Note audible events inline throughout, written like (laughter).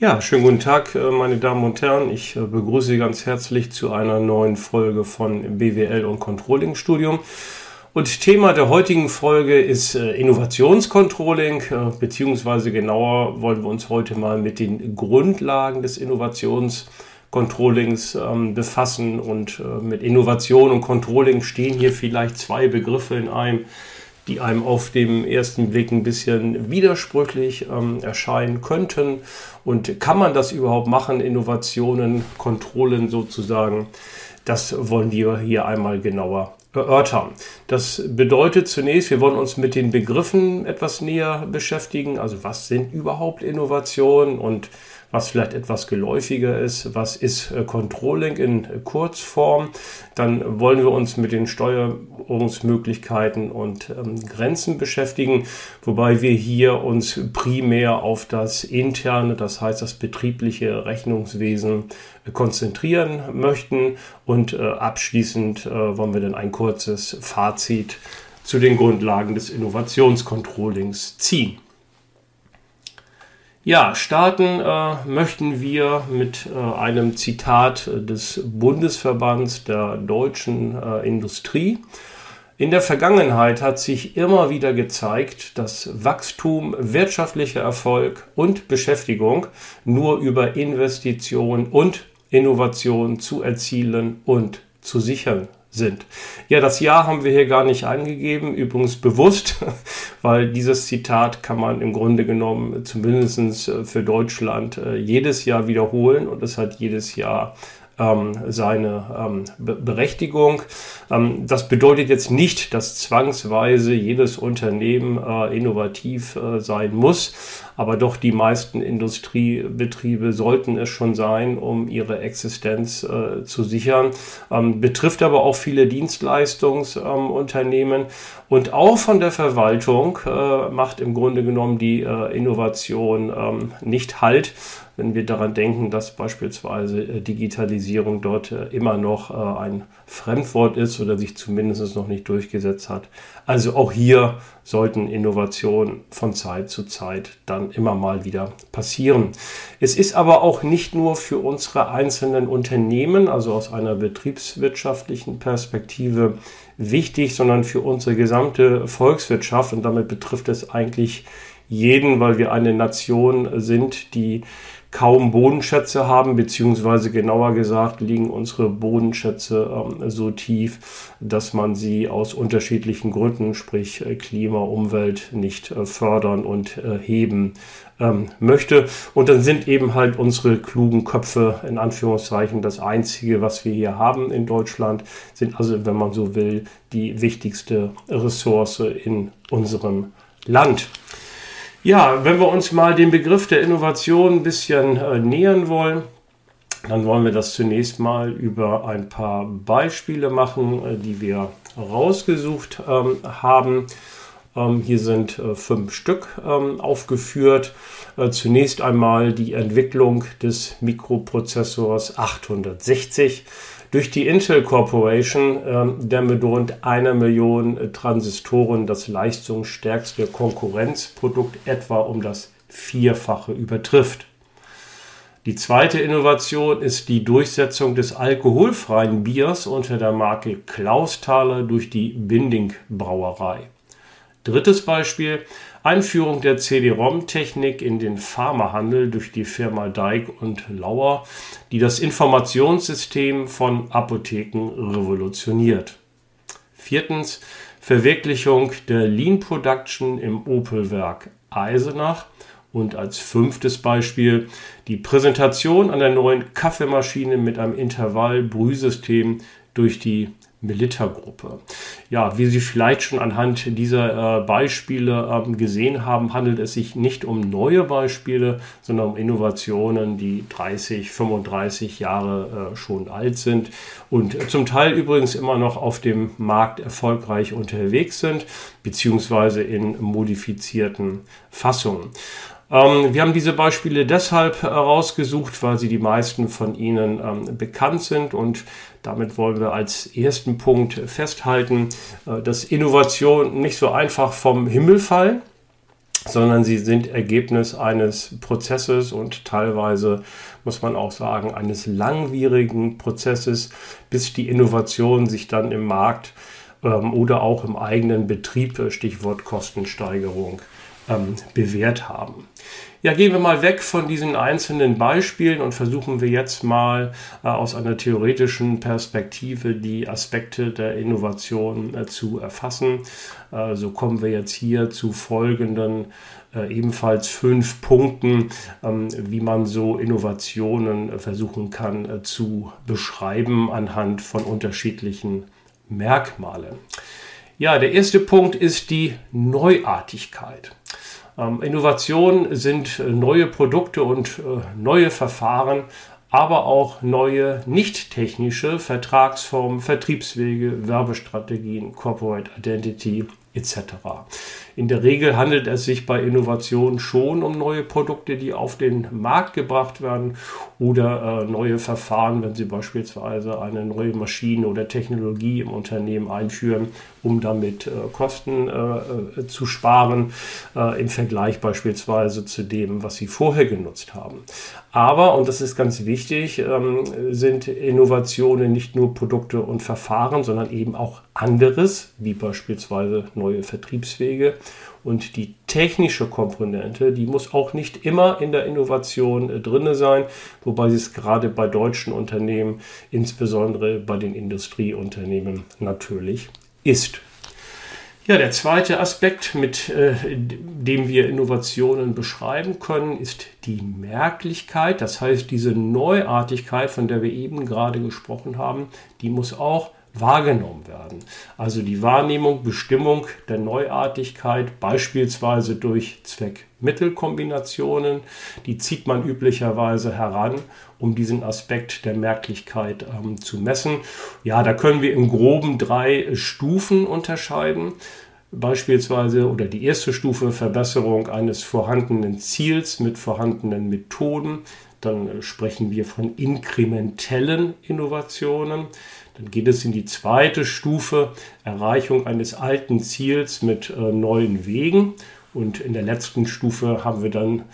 Ja, schönen guten Tag, äh, meine Damen und Herren. Ich äh, begrüße Sie ganz herzlich zu einer neuen Folge von BWL und Controlling Studium. Und Thema der heutigen Folge ist äh, Innovationscontrolling, beziehungsweise genauer wollen wir uns heute mal mit den Grundlagen des Innovationscontrollings ähm, befassen. Und mit Innovation und Controlling stehen hier vielleicht zwei Begriffe in einem die einem auf dem ersten Blick ein bisschen widersprüchlich ähm, erscheinen könnten. Und kann man das überhaupt machen, Innovationen, Kontrollen sozusagen? Das wollen wir hier einmal genauer erörtern. Das bedeutet zunächst, wir wollen uns mit den Begriffen etwas näher beschäftigen. Also was sind überhaupt Innovationen und was vielleicht etwas geläufiger ist, was ist äh, Controlling in Kurzform. Dann wollen wir uns mit den Steuerungsmöglichkeiten und ähm, Grenzen beschäftigen, wobei wir hier uns primär auf das interne, das heißt das betriebliche Rechnungswesen äh, konzentrieren möchten und äh, abschließend wollen wir dann ein kurzes Fazit zu den Grundlagen des Innovationscontrollings ziehen. Ja, starten äh, möchten wir mit äh, einem Zitat des Bundesverbands der deutschen äh, Industrie. In der Vergangenheit hat sich immer wieder gezeigt, dass Wachstum, wirtschaftlicher Erfolg und Beschäftigung nur über Investition und Innovation zu erzielen und zu sichern sind. Ja, das Jahr haben wir hier gar nicht angegeben, übrigens bewusst, (laughs) weil dieses Zitat kann man im Grunde genommen zumindest äh, für Deutschland äh, jedes Jahr wiederholen und es hat jedes Jahr ähm, seine ähm, Berechtigung. Ähm, das bedeutet jetzt nicht, dass zwangsweise jedes Unternehmen äh, innovativ äh, sein muss, aber doch die meisten Industriebetriebe sollten es schon sein, um ihre Existenz äh, zu sichern. Ähm, betrifft aber auch viele Dienstleistungsunternehmen und auch von der Verwaltung macht im Grunde genommen die Innovation ähm, nicht Halt wenn wir daran denken, dass beispielsweise Digitalisierung dort immer noch ein Fremdwort ist oder sich zumindest noch nicht durchgesetzt hat. Also auch hier sollten Innovationen von Zeit zu Zeit dann immer mal wieder passieren. Es ist aber auch nicht nur für unsere einzelnen Unternehmen, also aus einer betriebswirtschaftlichen Perspektive wichtig, sondern für unsere gesamte Volkswirtschaft und damit betrifft es eigentlich jeden, weil wir eine Nation sind, die kaum Bodenschätze haben, beziehungsweise genauer gesagt liegen unsere Bodenschätze ähm, so tief, dass man sie aus unterschiedlichen Gründen, sprich äh, Klima, Umwelt, nicht äh, fördern und äh, heben ähm, möchte. Und dann sind eben halt unsere klugen Köpfe in Anführungszeichen das Einzige, was wir hier haben in Deutschland, sind also, wenn man so will, die wichtigste Ressource in unserem Land. Ja, wenn wir uns mal dem Begriff der Innovation ein bisschen äh, nähern wollen, dann wollen wir das zunächst mal über ein paar Beispiele machen, äh, die wir rausgesucht ähm, haben. Ähm, hier sind äh, fünf Stück ähm, aufgeführt. Äh, zunächst einmal die Entwicklung des Mikroprozessors 860 durch die Intel Corporation, äh, der mit rund einer Million äh, Transistoren das leistungsstärkste Konkurrenzprodukt etwa um das Vierfache übertrifft. Die zweite Innovation ist die Durchsetzung des alkoholfreien Biers unter der Marke Klausthaler durch die Binding Brauerei. Drittes Beispiel, Einführung der CD-ROM-Technik in den Pharmahandel durch die Firma Dijk und Lauer, die das Informationssystem von Apotheken revolutioniert. Viertens, Verwirklichung der Lean Production im Opel-Werk Eisenach. Und als fünftes Beispiel die Präsentation an der neuen Kaffeemaschine mit einem Intervall-Brühsystem durch die Melitta-Gruppe. Ja, wie Sie vielleicht schon anhand dieser äh, Beispiele ähm, gesehen haben, handelt es sich nicht um neue Beispiele, sondern um Innovationen, die 30, 35 Jahre äh, schon alt sind und zum Teil übrigens immer noch auf dem Markt erfolgreich unterwegs sind, beziehungsweise in modifizierten Fassungen. Ähm, wir haben diese Beispiele deshalb herausgesucht, weil sie die meisten von Ihnen ähm, bekannt sind und damit wollen wir als ersten Punkt festhalten, äh, dass Innovation nicht so einfach vom Himmel fallen. sondern sie sind Ergebnis eines Prozesses und teilweise muss man auch sagen eines langwierigen Prozesses, bis die Innovation sich dann im Markt ähm, oder auch im eigenen Betrieb, äh, Stichwort Kostensteigerung, ähm, bewährt haben. Ja, gehen wir mal weg von diesen einzelnen Beispielen und versuchen wir jetzt mal äh, aus einer theoretischen Perspektive die Aspekte der Innovation äh, zu erfassen. Äh, so kommen wir jetzt hier zu folgenden äh, ebenfalls fünf Punkten, ähm, wie man so Innovationen äh, versuchen kann äh, zu beschreiben anhand von unterschiedlichen Merkmalen. Ja, der erste Punkt ist die Neuartigkeit. Ähm, Innovationen sind äh, neue Produkte und äh, neue Verfahren, aber auch neue nicht technische Vertragsformen, Vertriebswege, Werbestrategien, Corporate Identity etc. In der Regel handelt es sich bei Innovationen schon um neue Produkte, die auf den Markt gebracht werden oder äh, neue Verfahren, wenn Sie beispielsweise eine neue Maschine oder Technologie im Unternehmen einführen, um damit äh, Kosten äh, äh zu sparen äh, im Vergleich beispielsweise zu dem, was Sie vorher genutzt haben. Aber, und das ist ganz wichtig, ähm, sind Innovationen nicht nur Produkte und Verfahren, sondern eben auch anderes, wie beispielsweise neue Vertriebswege und die technische Komponente, die muss auch nicht immer in der Innovation äh, drin sein, wobei es gerade bei deutschen Unternehmen, insbesondere bei den Industrieunternehmen, natürlich ist. Ja, der zweite Aspekt, mit äh, dem wir Innovationen beschreiben können, ist die Merklichkeit. Das heißt, diese Neuartigkeit, von der wir eben gerade gesprochen haben, die muss auch wahrgenommen werden. Also die Wahrnehmung, Bestimmung der Neuartigkeit, beispielsweise durch Zweck-Mittel-Kombinationen, die zieht man üblicherweise heran, um diesen Aspekt der Merklichkeit ähm, zu messen. Ja, da können wir im groben drei Stufen unterscheiden. Beispielsweise oder die erste Stufe Verbesserung eines vorhandenen Ziels mit vorhandenen Methoden. Dann sprechen wir von inkrementellen Innovationen. Dann geht es in die zweite Stufe, Erreichung eines alten Ziels mit äh, neuen Wegen. Und in der letzten Stufe haben wir dann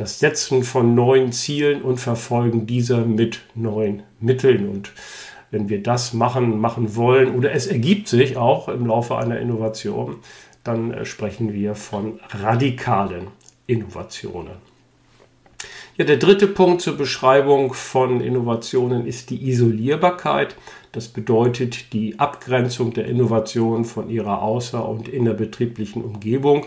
das Setzen von neuen Zielen und Verfolgen dieser mit neuen Mitteln. Und wenn wir das machen, machen wollen, oder es ergibt sich auch im Laufe einer Innovation, dann äh, sprechen wir von radikalen Innovationen. Ja, der dritte Punkt zur Beschreibung von Innovationen ist die Isolierbarkeit. Das bedeutet die Abgrenzung der Innovation von ihrer außer- und innerbetrieblichen Umgebung.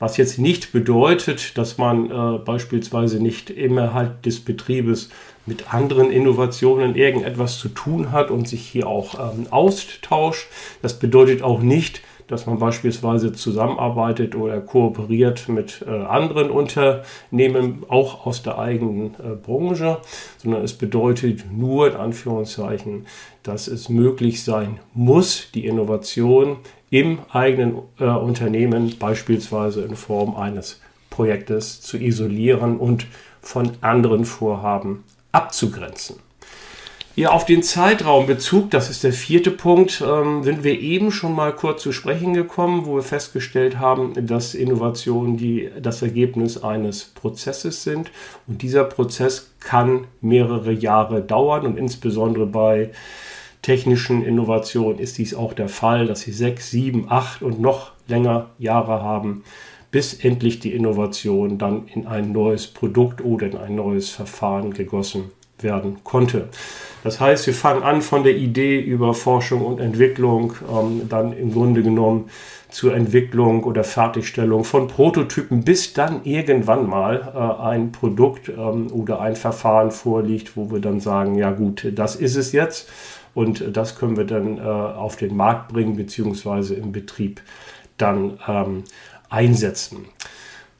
Was jetzt nicht bedeutet, dass man äh, beispielsweise nicht innerhalb des Betriebes mit anderen Innovationen irgendetwas zu tun hat und sich hier auch ähm, austauscht. Das bedeutet auch nicht, dass man beispielsweise zusammenarbeitet oder kooperiert mit äh, anderen Unternehmen, auch aus der eigenen äh, Branche, sondern es bedeutet nur in Anführungszeichen, dass es möglich sein muss, die Innovation im eigenen äh, Unternehmen beispielsweise in Form eines Projektes zu isolieren und von anderen Vorhaben abzugrenzen. Ja, auf den Zeitraumbezug, das ist der vierte Punkt, ähm, sind wir eben schon mal kurz zu sprechen gekommen, wo wir festgestellt haben, dass Innovationen die, das Ergebnis eines Prozesses sind. Und dieser Prozess kann mehrere Jahre dauern und insbesondere bei technischen Innovationen ist dies auch der Fall, dass sie sechs, sieben, acht und noch länger Jahre haben, bis endlich die Innovation dann in ein neues Produkt oder in ein neues Verfahren gegossen werden konnte. Das heißt, wir fangen an von der Idee über Forschung und Entwicklung, ähm, dann im Grunde genommen zur Entwicklung oder Fertigstellung von Prototypen, bis dann irgendwann mal äh, ein Produkt ähm, oder ein Verfahren vorliegt, wo wir dann sagen, ja gut, das ist es jetzt und das können wir dann äh, auf den Markt bringen, beziehungsweise im Betrieb dann ähm, einsetzen.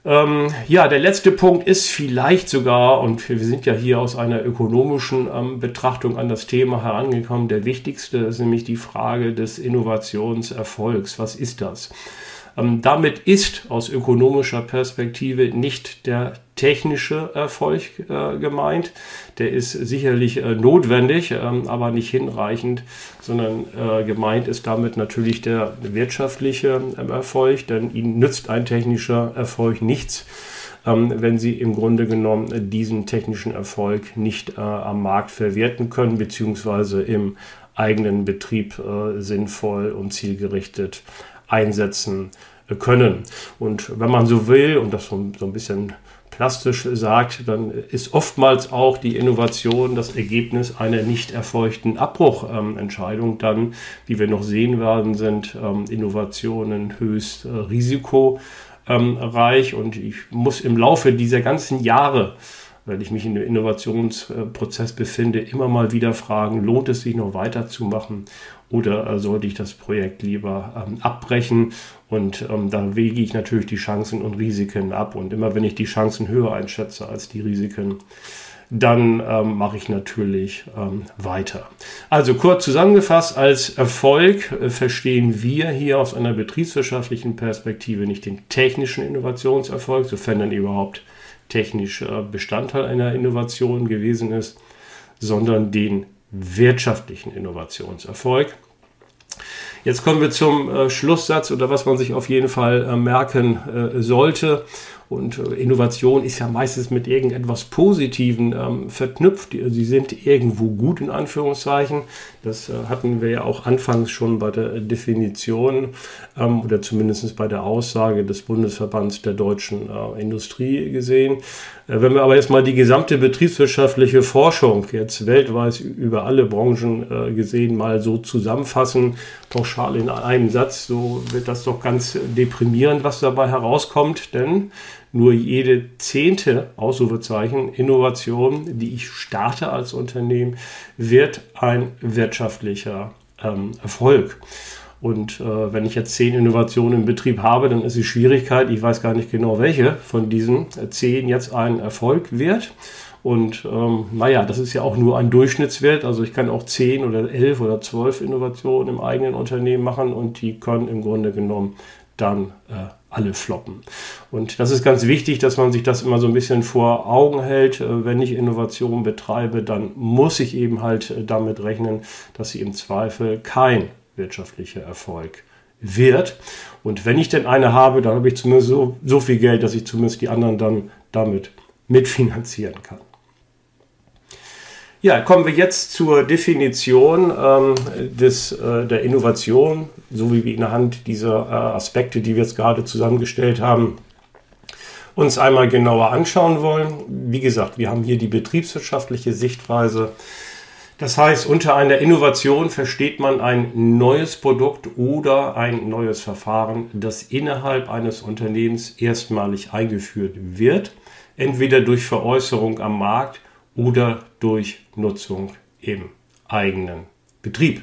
Ähm, ja, der letzte Punkt ist vielleicht sogar, und wir sind ja hier aus einer ökonomischen ähm, Betrachtung an das Thema herangekommen, der wichtigste ist nämlich die Frage des Innovationserfolgs. Was ist das? Ähm, damit ist aus ökonomischer Perspektive nicht der technische Erfolg äh, gemeint. Der ist sicherlich äh, notwendig, ähm, aber nicht hinreichend, sondern äh, gemeint ist damit natürlich der wirtschaftliche ähm, Erfolg, denn ihnen nützt ein technischer Erfolg nichts, ähm, wenn sie im Grunde genommen diesen technischen Erfolg nicht äh, am Markt verwerten können, beziehungsweise im eigenen Betrieb äh, sinnvoll und zielgerichtet einsetzen können. Und wenn man so will, und das so, so ein bisschen plastisch sagt, dann ist oftmals auch die Innovation das Ergebnis einer nicht erfolgten Abbruchentscheidung. dann, wie wir noch sehen werden, sind ähm, Innovationen höchst äh, risikoreich und ich muss im Laufe dieser ganzen Jahre wenn ich mich in einem Innovationsprozess befinde, immer mal wieder fragen, lohnt es sich noch weiterzumachen oder äh, sollte ich das Projekt lieber ähm, abbrechen? Und ähm, da wege ich natürlich die Chancen und Risiken ab. Und immer wenn ich die Chancen höher einschätze als die Risiken, dann ähm, mache ich natürlich ähm, weiter. Also kurz zusammengefasst, als Erfolg äh, verstehen wir hier aus einer betriebswirtschaftlichen Perspektive nicht den technischen Innovationserfolg, sofern dann überhaupt technischer Bestandteil einer Innovation gewesen ist, sondern den wirtschaftlichen Innovationserfolg. Jetzt kommen wir zum äh, Schlusssatz oder was man sich auf jeden Fall äh, merken äh, sollte. Und äh, Innovation ist ja meistens mit irgendetwas Positiven ähm, verknüpft. Sie sind irgendwo gut in Anführungszeichen. Das äh, hatten wir ja auch anfangs schon bei der Definition ähm, oder zumindest bei der Aussage des Bundesverbands der deutschen äh, Industrie gesehen. Äh, wenn wir aber jetzt mal die gesamte betriebswirtschaftliche Forschung jetzt weltweit über alle Branchen äh, gesehen mal so zusammenfassen, pauschal in einem Satz, so wird das doch ganz deprimierend, was dabei herauskommt, denn nur jede zehnte Ausrufezeichen Innovation, die ich starte als Unternehmen, wird ein wirtschaftlicher ähm, Erfolg. Und äh, wenn ich jetzt zehn Innovationen im Betrieb habe, dann ist die Schwierigkeit, ich weiß gar nicht genau, welche von diesen zehn jetzt ein Erfolg wird. Und ähm, naja, das ist ja auch nur ein Durchschnittswert. Also ich kann auch zehn oder elf oder zwölf Innovationen im eigenen Unternehmen machen und die können im Grunde genommen dann äh, alle floppen. Und das ist ganz wichtig, dass man sich das immer so ein bisschen vor Augen hält. Äh, wenn ich Innovation betreibe, dann muss ich eben halt äh, damit rechnen, dass sie im Zweifel kein wirtschaftlicher Erfolg wird. Und wenn ich denn eine habe, dann habe ich zumindest so, so viel Geld, dass ich zumindest die anderen dann damit mitfinanzieren kann. Ja, kommen wir jetzt zur Definition ähm, des, äh, der Innovation, so wie wir anhand dieser äh, Aspekte, die wir jetzt gerade zusammengestellt haben, uns einmal genauer anschauen wollen. Wie gesagt, wir haben hier die betriebswirtschaftliche Sichtweise. Das heißt, unter einer Innovation versteht man ein neues Produkt oder ein neues Verfahren, das innerhalb eines Unternehmens erstmalig eingeführt wird, entweder durch Veräußerung am Markt oder durch Nutzung im eigenen Betrieb.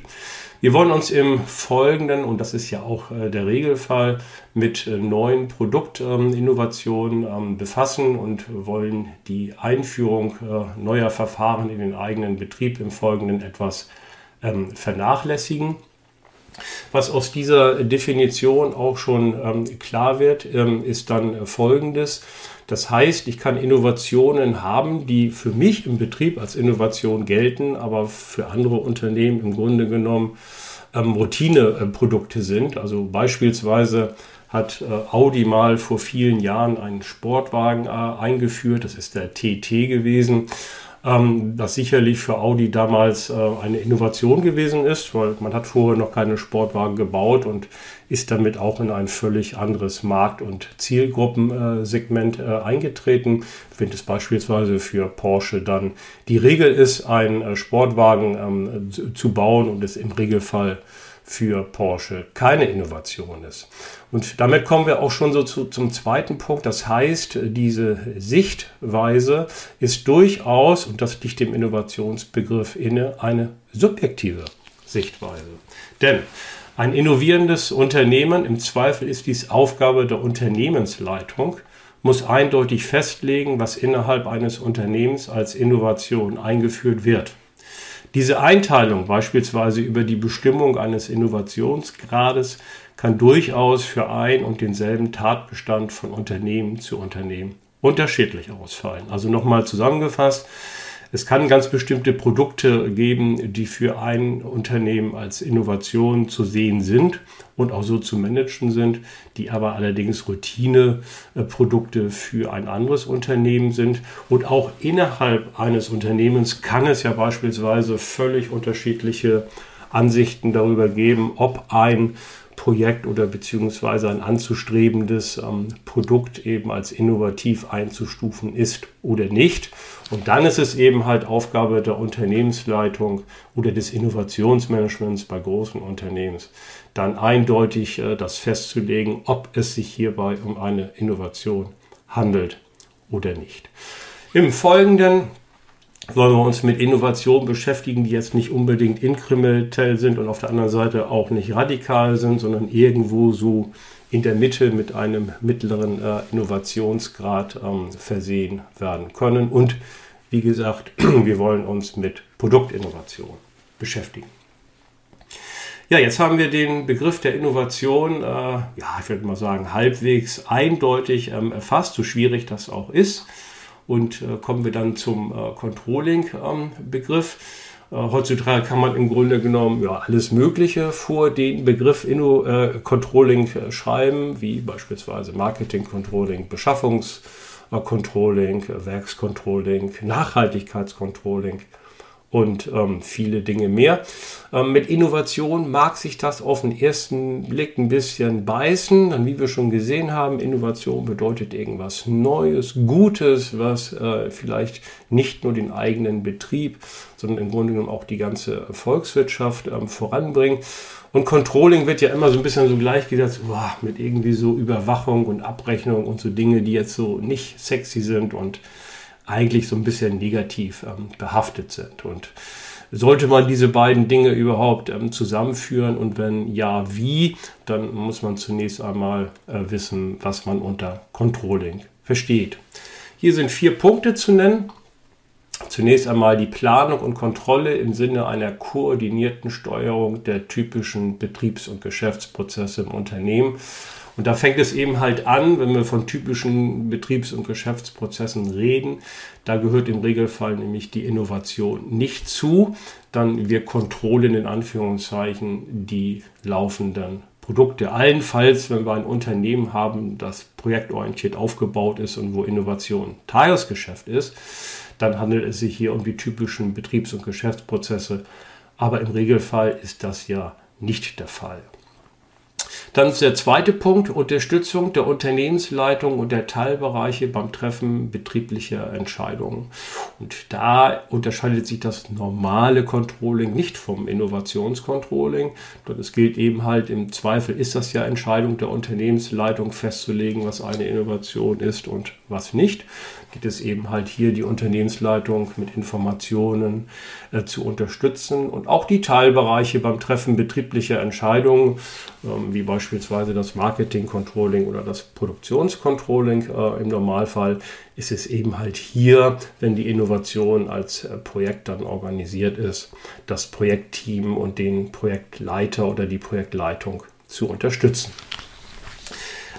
Wir wollen uns im Folgenden, und das ist ja auch äh, der Regelfall, mit äh, neuen Produktinnovationen ähm, befassen und wollen die Einführung äh, neuer Verfahren in den eigenen Betrieb im Folgenden etwas ähm, vernachlässigen. Was aus dieser Definition auch schon ähm, klar wird, ähm, ist dann Folgendes. Das heißt, ich kann Innovationen haben, die für mich im Betrieb als Innovation gelten, aber für andere Unternehmen im Grunde genommen ähm, Routineprodukte sind. Also beispielsweise hat äh, Audi mal vor vielen Jahren einen Sportwagen äh, eingeführt. Das ist der TT gewesen das sicherlich für Audi damals äh, eine Innovation gewesen ist, weil man hat vorher noch keine Sportwagen gebaut und ist damit auch in ein völlig anderes Markt- und Zielgruppensegment äh, eingetreten. Wenn es beispielsweise für Porsche dann die Regel ist, einen äh, Sportwagen ähm, zu bauen und es im Regelfall für Porsche keine Innovation ist. Und damit kommen wir auch schon so zu, zum zweiten Punkt. Das heißt, diese Sichtweise ist durchaus, und das liegt dem Innovationsbegriff inne, eine subjektive Sichtweise. Denn ein innovierendes Unternehmen, im Zweifel ist dies Aufgabe der Unternehmensleitung, muss eindeutig festlegen, was innerhalb eines Unternehmens als Innovation eingeführt wird. Diese Einteilung beispielsweise über die Bestimmung eines Innovationsgrades kann durchaus für ein und denselben Tatbestand von Unternehmen zu Unternehmen unterschiedlich ausfallen. Also nochmal zusammengefasst, es kann ganz bestimmte Produkte geben, die für ein Unternehmen als Innovation zu sehen sind und auch so zu managen sind, die aber allerdings Routineprodukte für ein anderes Unternehmen sind. Und auch innerhalb eines Unternehmens kann es ja beispielsweise völlig unterschiedliche Ansichten darüber geben, ob ein Projekt oder beziehungsweise ein anzustrebendes ähm, Produkt eben als innovativ einzustufen ist oder nicht. Und dann ist es eben halt Aufgabe der Unternehmensleitung oder des Innovationsmanagements bei großen Unternehmen, dann eindeutig äh, das festzulegen, ob es sich hierbei um eine Innovation handelt oder nicht. Im Folgenden wollen wir uns mit Innovationen beschäftigen, die jetzt nicht unbedingt inkrementell sind und auf der anderen Seite auch nicht radikal sind, sondern irgendwo so in der Mitte mit einem mittleren äh, Innovationsgrad ähm, versehen werden können. Und wie gesagt, (clears throat) wir wollen uns mit Produktinnovation beschäftigen. Ja, jetzt haben wir den Begriff der Innovation, äh, ja, ich würde mal sagen, halbwegs eindeutig ähm, erfasst, so schwierig das auch ist. Und äh, kommen wir dann zum äh, Controlling-Begriff. Ähm, äh, heutzutage kann man im Grunde genommen ja, alles Mögliche vor den Begriff Inno, äh, Controlling äh, schreiben, wie beispielsweise Marketing Controlling, Beschaffungscontrolling, äh, Werkscontrolling, Nachhaltigkeitscontrolling und ähm, viele Dinge mehr. Ähm, mit Innovation mag sich das auf den ersten Blick ein bisschen beißen. Dann, wie wir schon gesehen haben, Innovation bedeutet irgendwas Neues, Gutes, was äh, vielleicht nicht nur den eigenen Betrieb, sondern im Grunde genommen auch die ganze Volkswirtschaft ähm, voranbringt. Und Controlling wird ja immer so ein bisschen so gleichgesetzt boah, mit irgendwie so Überwachung und Abrechnung und so Dinge, die jetzt so nicht sexy sind und eigentlich so ein bisschen negativ ähm, behaftet sind. Und sollte man diese beiden Dinge überhaupt ähm, zusammenführen und wenn ja, wie, dann muss man zunächst einmal äh, wissen, was man unter Controlling versteht. Hier sind vier Punkte zu nennen. Zunächst einmal die Planung und Kontrolle im Sinne einer koordinierten Steuerung der typischen Betriebs- und Geschäftsprozesse im Unternehmen. Und da fängt es eben halt an, wenn wir von typischen Betriebs- und Geschäftsprozessen reden. Da gehört im Regelfall nämlich die Innovation nicht zu. Dann wir kontrollen in Anführungszeichen die laufenden Produkte. Allenfalls, wenn wir ein Unternehmen haben, das projektorientiert aufgebaut ist und wo Innovation Tagesgeschäft ist, dann handelt es sich hier um die typischen Betriebs- und Geschäftsprozesse. Aber im Regelfall ist das ja nicht der Fall. Dann ist der zweite Punkt, Unterstützung der Unternehmensleitung und der Teilbereiche beim Treffen betrieblicher Entscheidungen. Und da unterscheidet sich das normale Controlling nicht vom Innovationscontrolling. Es gilt eben halt im Zweifel ist das ja Entscheidung der Unternehmensleitung festzulegen, was eine Innovation ist und was nicht geht es eben halt hier die Unternehmensleitung mit Informationen äh, zu unterstützen und auch die Teilbereiche beim Treffen betrieblicher Entscheidungen, ähm, wie beispielsweise das Marketing-Controlling oder das Produktionscontrolling äh, im Normalfall, ist es eben halt hier, wenn die Innovation als äh, Projekt dann organisiert ist, das Projektteam und den Projektleiter oder die Projektleitung zu unterstützen.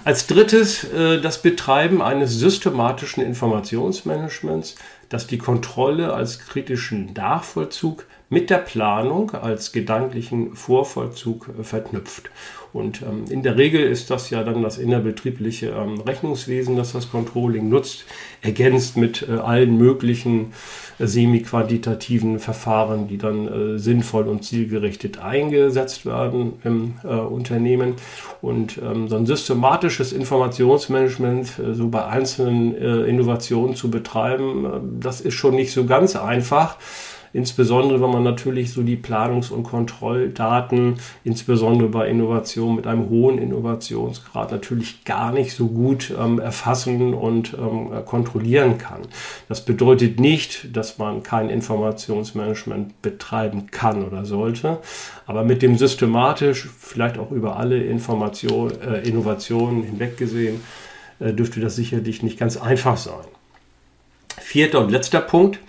Als drittes äh, das Betreiben eines systematischen Informationsmanagements, das die Kontrolle als kritischen Nachvollzug mit der Planung als gedanklichen Vorvollzug äh, verknüpft. Und ähm, in der Regel ist das ja dann das innerbetriebliche ähm, Rechnungswesen, das das Controlling nutzt, ergänzt mit äh, allen möglichen semi-quantitativen Verfahren, die dann äh, sinnvoll und zielgerichtet eingesetzt werden im äh, Unternehmen. Und ähm, so ein systematisches Informationsmanagement äh, so bei einzelnen äh, Innovationen zu betreiben, das ist schon nicht so ganz einfach. Insbesondere, wenn man natürlich so die Planungs- und Kontrolldaten, insbesondere bei Innovationen mit einem hohen Innovationsgrad, natürlich gar nicht so gut ähm, erfassen und ähm, kontrollieren kann. Das bedeutet nicht, dass man kein Informationsmanagement betreiben kann oder sollte, aber mit dem systematisch, vielleicht auch über alle Information, äh, Innovationen hinweg gesehen, äh, dürfte das sicherlich nicht ganz einfach sein. Vierter und letzter Punkt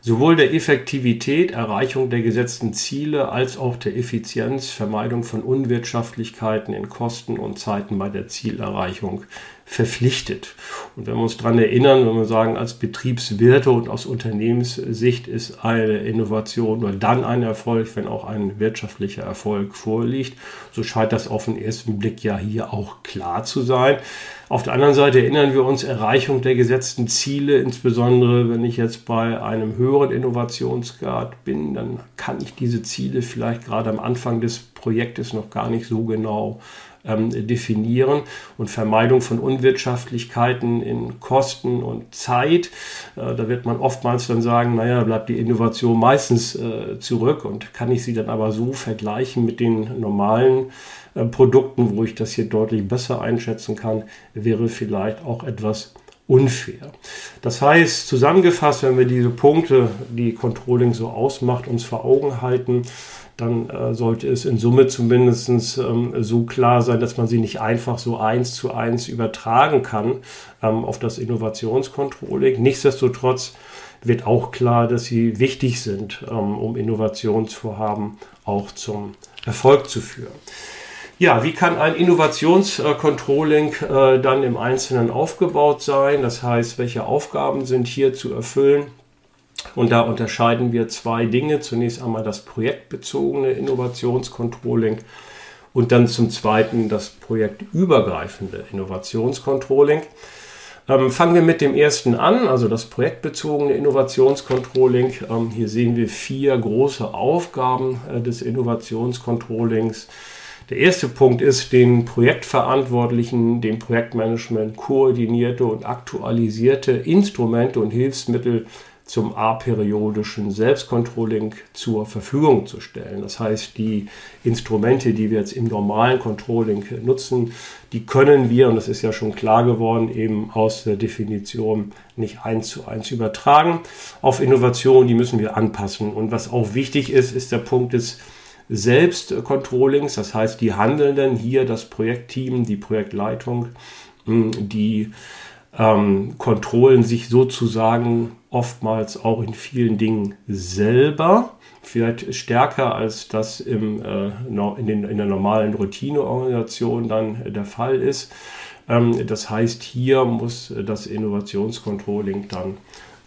sowohl der Effektivität, Erreichung der gesetzten Ziele, als auch der Effizienz, Vermeidung von Unwirtschaftlichkeiten in Kosten und Zeiten bei der Zielerreichung verpflichtet. Und wenn wir uns daran erinnern, wenn wir sagen, als Betriebswirte und aus Unternehmenssicht ist eine Innovation nur dann ein Erfolg, wenn auch ein wirtschaftlicher Erfolg vorliegt, so scheint das auf den ersten Blick ja hier auch klar zu sein. Auf der anderen Seite erinnern wir uns Erreichung der gesetzten Ziele, insbesondere wenn ich jetzt bei einem höheren Innovationsgrad bin, dann kann ich diese Ziele vielleicht gerade am Anfang des Projektes noch gar nicht so genau ähm, definieren und Vermeidung von Unwirtschaftlichkeiten in Kosten und Zeit. Äh, da wird man oftmals dann sagen, naja, bleibt die Innovation meistens äh, zurück und kann ich sie dann aber so vergleichen mit den normalen äh, Produkten, wo ich das hier deutlich besser einschätzen kann, wäre vielleicht auch etwas unfair. Das heißt, zusammengefasst, wenn wir diese Punkte, die Controlling so ausmacht, uns vor Augen halten, dann äh, sollte es in Summe zumindest ähm, so klar sein, dass man sie nicht einfach so eins zu eins übertragen kann ähm, auf das Innovationscontrolling. Nichtsdestotrotz wird auch klar, dass sie wichtig sind, ähm, um Innovationsvorhaben auch zum Erfolg zu führen. Ja, wie kann ein Innovationscontrolling äh, dann im Einzelnen aufgebaut sein? Das heißt, welche Aufgaben sind hier zu erfüllen? Und da unterscheiden wir zwei Dinge. Zunächst einmal das projektbezogene Innovationscontrolling und dann zum Zweiten das projektübergreifende Innovationscontrolling. Ähm, fangen wir mit dem ersten an, also das projektbezogene Innovationscontrolling. Ähm, hier sehen wir vier große Aufgaben äh, des Innovationscontrollings. Der erste Punkt ist, den Projektverantwortlichen, dem Projektmanagement koordinierte und aktualisierte Instrumente und Hilfsmittel zum aperiodischen Selbstcontrolling zur Verfügung zu stellen. Das heißt, die Instrumente, die wir jetzt im normalen Controlling nutzen, die können wir, und das ist ja schon klar geworden, eben aus der Definition nicht eins zu eins übertragen. Auf Innovation, die müssen wir anpassen. Und was auch wichtig ist, ist der Punkt des Selbstcontrollings. Das heißt, die Handelnden, hier das Projektteam, die Projektleitung, die ähm, kontrollen sich sozusagen oftmals auch in vielen Dingen selber, vielleicht stärker als das im, äh, in, den, in der normalen Routineorganisation dann der Fall ist. Ähm, das heißt, hier muss das Innovationscontrolling dann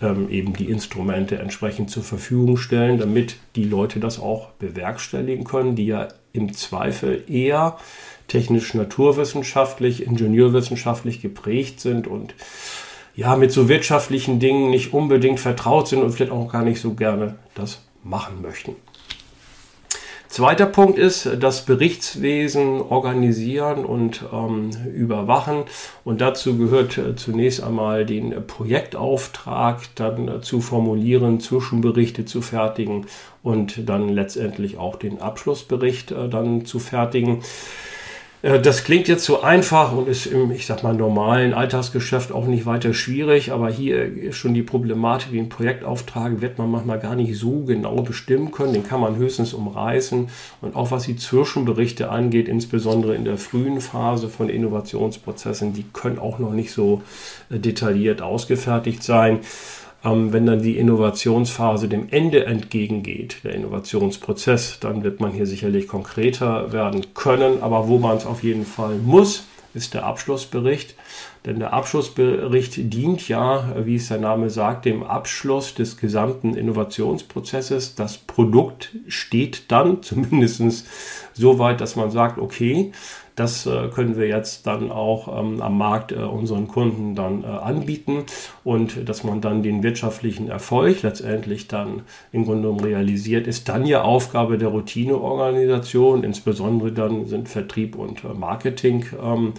ähm, eben die Instrumente entsprechend zur Verfügung stellen, damit die Leute das auch bewerkstelligen können, die ja im Zweifel eher technisch-naturwissenschaftlich, ingenieurwissenschaftlich geprägt sind und ja, mit so wirtschaftlichen Dingen nicht unbedingt vertraut sind und vielleicht auch gar nicht so gerne das machen möchten. Zweiter Punkt ist das Berichtswesen organisieren und ähm, überwachen. Und dazu gehört äh, zunächst einmal den Projektauftrag dann äh, zu formulieren, Zwischenberichte zu fertigen und dann letztendlich auch den Abschlussbericht äh, dann zu fertigen. Äh, das klingt jetzt so einfach und ist im, ich sag mal, normalen Alltagsgeschäft auch nicht weiter schwierig, aber hier ist schon die Problematik, den Projektauftrag wird man manchmal gar nicht so genau bestimmen können, den kann man höchstens umreißen und auch was die Zwischenberichte angeht, insbesondere in der frühen Phase von Innovationsprozessen, die können auch noch nicht so äh, detailliert ausgefertigt sein. Ähm, wenn dann die Innovationsphase dem Ende entgegengeht, der Innovationsprozess, dann wird man hier sicherlich konkreter werden können. Aber wo man es auf jeden Fall muss, ist der Abschlussbericht. Denn der Abschlussbericht dient ja, wie es der Name sagt, dem Abschluss des gesamten Innovationsprozesses. Das Produkt steht dann (laughs) zumindest so weit, dass man sagt, okay, das äh, können wir jetzt dann auch ähm, am Markt äh, unseren Kunden dann äh, anbieten und dass man dann den wirtschaftlichen Erfolg letztendlich dann im Grunde genommen realisiert, ist dann ja Aufgabe der Routineorganisation. Insbesondere dann sind Vertrieb und äh, Marketing ähm,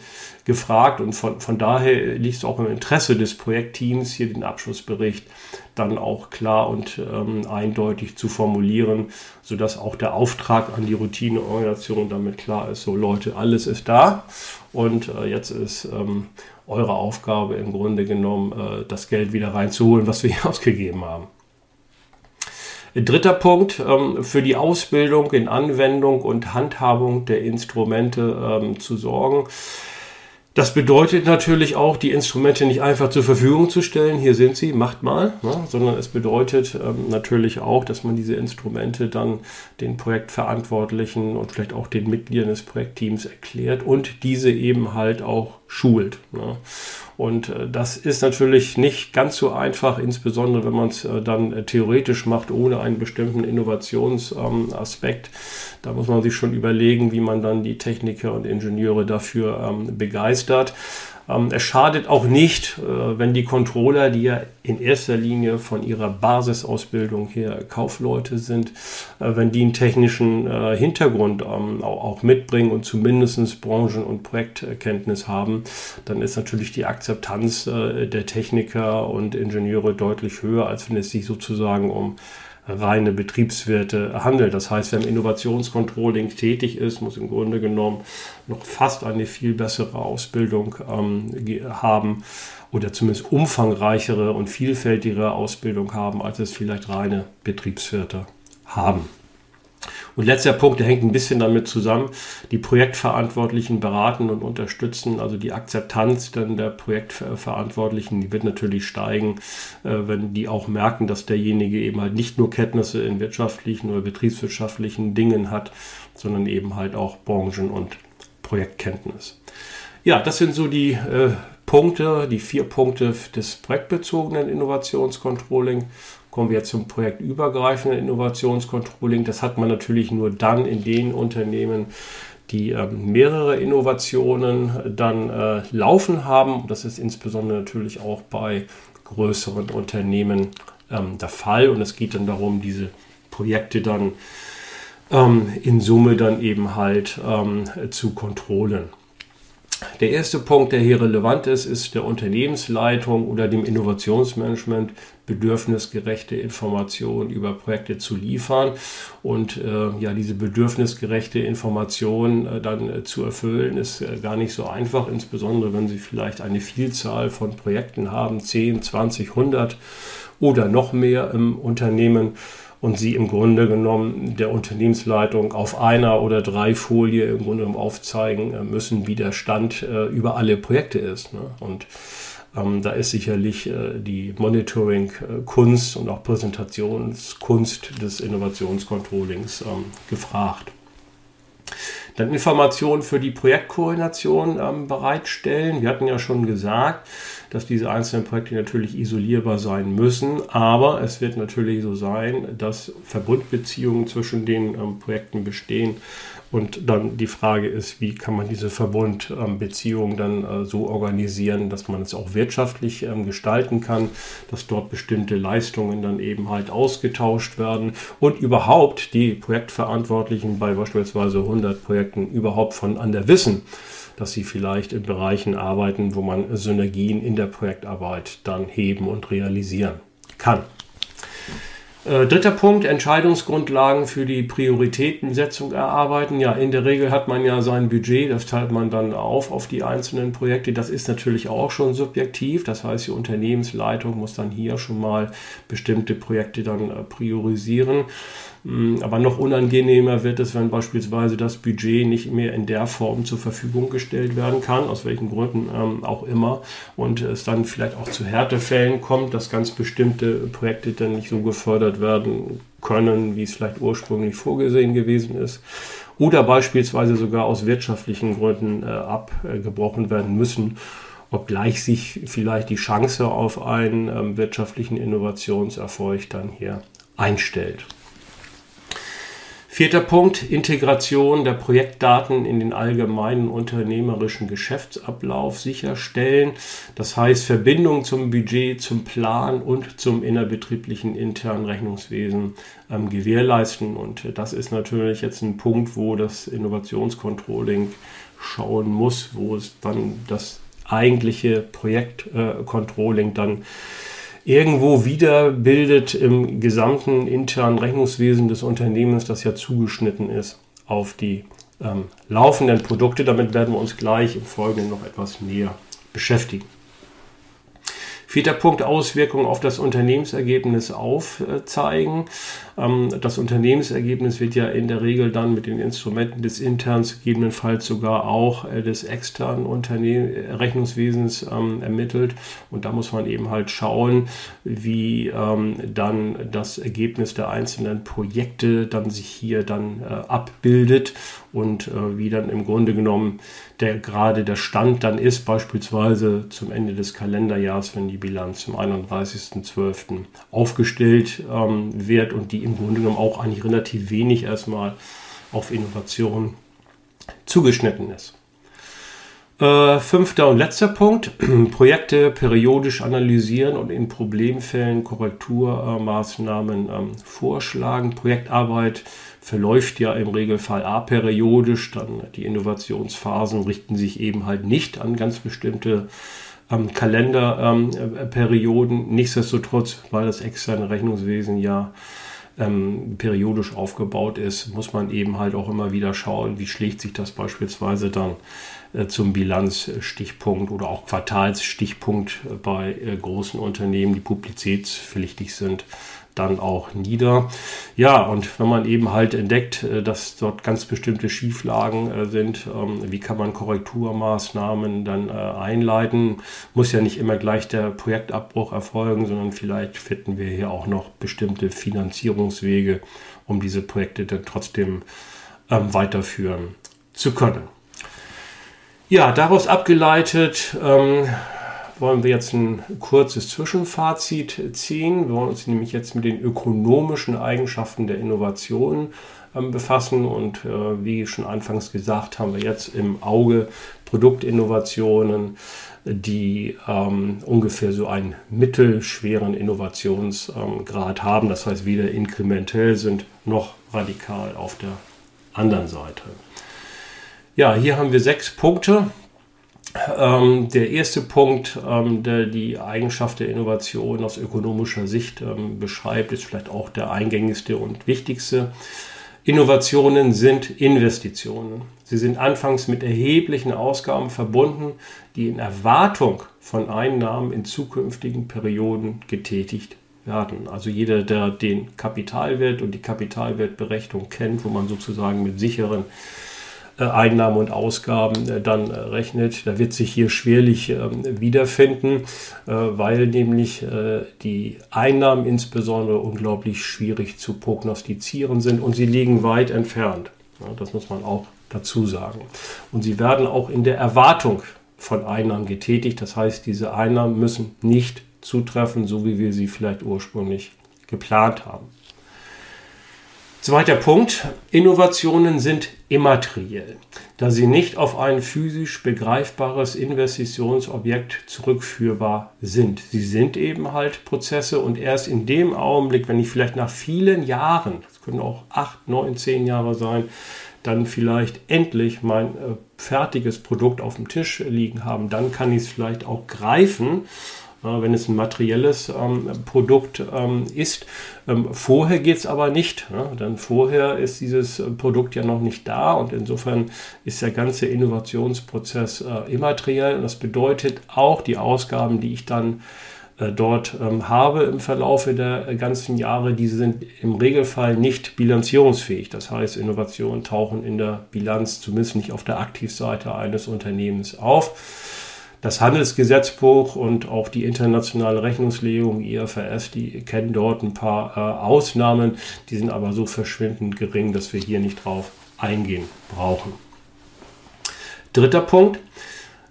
gefragt und von, von daher liegt es auch im Interesse des Projektteams, hier den Abschlussbericht dann auch klar und ähm, eindeutig zu formulieren, sodass auch der Auftrag an die Routineorganisation damit klar ist, so Leute, alles ist da und äh, jetzt ist ähm, eure Aufgabe im Grunde genommen, äh, das Geld wieder reinzuholen, was wir hier (laughs) ausgegeben haben. Dritter Punkt, ähm, für die Ausbildung in Anwendung und Handhabung der Instrumente ähm, zu sorgen. Das bedeutet natürlich auch, die Instrumente nicht einfach zur Verfügung zu stellen, hier sind sie, macht mal, ne? sondern es bedeutet ähm, natürlich auch, dass man diese Instrumente dann den Projektverantwortlichen und vielleicht auch den Mitgliedern des Projektteams erklärt und diese eben halt auch schult. Ne? Und äh, das ist natürlich nicht ganz so einfach, insbesondere wenn man es äh, dann äh, theoretisch macht, ohne einen bestimmten Innovationsaspekt. Da muss man sich schon überlegen, wie man dann die Techniker und Ingenieure dafür ähm, begeistert. Ähm, es schadet auch nicht, äh, wenn die Controller, die ja in erster Linie von ihrer Basisausbildung her Kaufleute sind, äh, wenn die einen technischen äh, Hintergrund ähm, auch mitbringen und zumindest Branchen- und Projektkenntnis haben, dann ist natürlich die Akzeptanz der Techniker und Ingenieure deutlich höher, als wenn es sich sozusagen um reine Betriebswerte handelt. Das heißt, wer im Innovationscontrolling tätig ist, muss im Grunde genommen noch fast eine viel bessere Ausbildung ähm, haben oder zumindest umfangreichere und vielfältigere Ausbildung haben, als es vielleicht reine Betriebswirte haben. Und letzter Punkt, der hängt ein bisschen damit zusammen. Die Projektverantwortlichen beraten und unterstützen, also die Akzeptanz dann der Projektverantwortlichen, die wird natürlich steigen, äh, wenn die auch merken, dass derjenige eben halt nicht nur Kenntnisse in wirtschaftlichen oder betriebswirtschaftlichen Dingen hat, sondern eben halt auch Branchen- und Projektkenntnis. Ja, das sind so die äh, Punkte, die vier Punkte des projektbezogenen Innovationscontrolling. Kommen wir zum projektübergreifenden Innovationscontrolling. Das hat man natürlich nur dann in den Unternehmen, die äh, mehrere Innovationen dann äh, laufen haben. Das ist insbesondere natürlich auch bei größeren Unternehmen ähm, der Fall. Und es geht dann darum, diese Projekte dann ähm, in Summe dann eben halt ähm, zu kontrollieren. Der erste Punkt, der hier relevant ist, ist der Unternehmensleitung oder dem Innovationsmanagement bedürfnisgerechte Informationen über Projekte zu liefern und äh, ja diese bedürfnisgerechte Information äh, dann äh, zu erfüllen ist äh, gar nicht so einfach, insbesondere wenn Sie vielleicht eine Vielzahl von Projekten haben, 10, 20, 100 oder noch mehr im Unternehmen und sie im Grunde genommen der Unternehmensleitung auf einer oder drei Folie im Grunde genommen aufzeigen äh, müssen, wie der Stand äh, über alle Projekte ist. Ne? Und ähm, da ist sicherlich äh, die Monitoring-Kunst und auch Präsentationskunst des Innovationscontrollings ähm, gefragt. Dann Informationen für die Projektkoordination ähm, bereitstellen. Wir hatten ja schon gesagt, dass diese einzelnen Projekte natürlich isolierbar sein müssen, aber es wird natürlich so sein, dass Verbundbeziehungen zwischen den ähm, Projekten bestehen und dann die Frage ist, wie kann man diese Verbundbeziehungen dann äh, so organisieren, dass man es auch wirtschaftlich ähm, gestalten kann, dass dort bestimmte Leistungen dann eben halt ausgetauscht werden und überhaupt die Projektverantwortlichen bei beispielsweise 100 Projekten überhaupt voneinander wissen, dass sie vielleicht in Bereichen arbeiten, wo man Synergien in der Projektarbeit dann heben und realisieren kann. Äh, dritter Punkt, Entscheidungsgrundlagen für die Prioritätensetzung erarbeiten. Ja, in der Regel hat man ja sein Budget, das teilt man dann auf auf die einzelnen Projekte. Das ist natürlich auch schon subjektiv. Das heißt, die Unternehmensleitung muss dann hier schon mal bestimmte Projekte dann äh, priorisieren. Mm, aber noch unangenehmer wird es, wenn beispielsweise das Budget nicht mehr in der Form zur Verfügung gestellt werden kann, aus welchen Gründen ähm, auch immer, und es dann vielleicht auch zu Härtefällen kommt, dass ganz bestimmte Projekte dann nicht so gefördert werden können, wie es vielleicht ursprünglich vorgesehen gewesen ist. Oder beispielsweise sogar aus wirtschaftlichen Gründen äh, abgebrochen werden müssen obgleich sich vielleicht die Chance auf einen ähm, wirtschaftlichen Innovationserfolg dann hier einstellt. Vierter Punkt, Integration der Projektdaten in den allgemeinen unternehmerischen Geschäftsablauf sicherstellen. Das heißt Verbindung zum Budget, zum Plan und zum innerbetrieblichen internen Rechnungswesen ähm, gewährleisten. Und das ist natürlich jetzt ein Punkt, wo das Innovationscontrolling schauen muss, wo es dann das eigentliche Projektcontrolling äh, dann irgendwo wiederbildet im gesamten internen Rechnungswesen des Unternehmens, das ja zugeschnitten ist auf die ähm, laufenden Produkte. Damit werden wir uns gleich im Folgenden noch etwas näher beschäftigen. Vierter Punkt, Auswirkungen auf das Unternehmensergebnis aufzeigen. Ähm, das Unternehmensergebnis wird ja in der Regel dann mit den Instrumenten des interns, gegebenenfalls sogar auch äh, des externen Unternehmen, Rechnungswesens ähm, ermittelt. Und da muss man eben halt schauen, wie ähm, dann das Ergebnis der einzelnen Projekte dann sich hier dann äh, abbildet und äh, wie dann im Grunde genommen der gerade der Stand dann ist, beispielsweise zum Ende des Kalenderjahres, wenn die Bilanz zum 31.12. aufgestellt wird und die im Grunde genommen auch eigentlich relativ wenig erstmal auf Innovation zugeschnitten ist. Äh, fünfter und letzter Punkt, (clears throat) Projekte periodisch analysieren und in Problemfällen Korrekturmaßnahmen ähm, vorschlagen. Projektarbeit verläuft ja im Regelfall aperiodisch, dann die Innovationsphasen richten sich eben halt nicht an ganz bestimmte ähm, Kalenderperioden. Ähm, Nichtsdestotrotz, weil das externe Rechnungswesen ja ähm, periodisch aufgebaut ist, muss man eben halt auch immer wieder schauen, wie schlägt sich das beispielsweise dann äh, zum Bilanzstichpunkt oder auch Quartalsstichpunkt äh, bei äh, großen Unternehmen, die publizitätspflichtig sind, dann auch nieder. Ja, und wenn man eben halt entdeckt, dass dort ganz bestimmte Schieflagen sind, ähm, wie kann man Korrekturmaßnahmen dann einleiten? Muss ja nicht immer gleich der Projektabbruch erfolgen, sondern vielleicht finden wir hier auch noch bestimmte Finanzierungswege, um diese Projekte dann trotzdem ähm, weiterführen zu können. Ja, daraus abgeleitet ähm, wollen wir jetzt ein kurzes Zwischenfazit ziehen. Wir wollen uns nämlich jetzt mit den ökonomischen Eigenschaften der Innovation ähm, befassen. Und äh, wie schon anfangs gesagt, haben wir jetzt im Auge Produktinnovationen, die ähm, ungefähr so einen mittelschweren Innovationsgrad haben. Das heißt, weder inkrementell sind noch radikal auf der anderen Seite. Ja, hier haben wir sechs Punkte. Ähm, der erste Punkt, ähm, der die Eigenschaft der Innovation aus ökonomischer Sicht ähm, beschreibt, ist vielleicht auch der eingängigste und wichtigste. Innovationen sind Investitionen. Sie sind anfangs mit erheblichen Ausgaben verbunden, die in Erwartung von Einnahmen in zukünftigen Perioden getätigt werden. Also jeder, der den Kapitalwert und die Kapitalwertberechnung kennt, wo man sozusagen mit sicheren äh, Einnahmen und Ausgaben äh, dann äh, rechnet. Da wird sich hier schwerlich ähm, wiederfinden, weil nämlich die Einnahmen insbesondere unglaublich schwierig zu prognostizieren sind und sie liegen weit entfernt. Das muss man auch dazu sagen. Und sie werden auch in der Erwartung von Einnahmen getätigt. Das heißt, diese Einnahmen müssen nicht zutreffen, so wie wir sie vielleicht ursprünglich geplant haben. Zweiter Punkt. Innovationen sind immateriell, da sie nicht auf ein physisch begreifbares Investitionsobjekt zurückführbar sind. Sie sind eben halt Prozesse und erst in dem Augenblick, wenn ich vielleicht nach vielen Jahren, das können auch acht, neun, zehn Jahre sein, dann vielleicht endlich mein äh, fertiges Produkt auf dem Tisch liegen haben, dann kann ich es vielleicht auch greifen wenn es ein materielles ähm, Produkt ähm, ist. Ähm, vorher geht es aber nicht, ne? denn vorher ist dieses äh, Produkt ja noch nicht da und insofern ist der ganze Innovationsprozess äh, immateriell und das bedeutet auch die Ausgaben, die ich dann äh, dort ähm, habe im Verlaufe der ganzen Jahre, diese sind im Regelfall nicht bilanzierungsfähig. Das heißt, Innovationen tauchen in der Bilanz zumindest nicht auf der Aktivseite eines Unternehmens auf. Das Handelsgesetzbuch und auch die internationale Rechnungslegung IFRS, die kennen dort ein paar äh, Ausnahmen, die sind aber so verschwindend gering, dass wir hier nicht drauf eingehen brauchen. Dritter Punkt.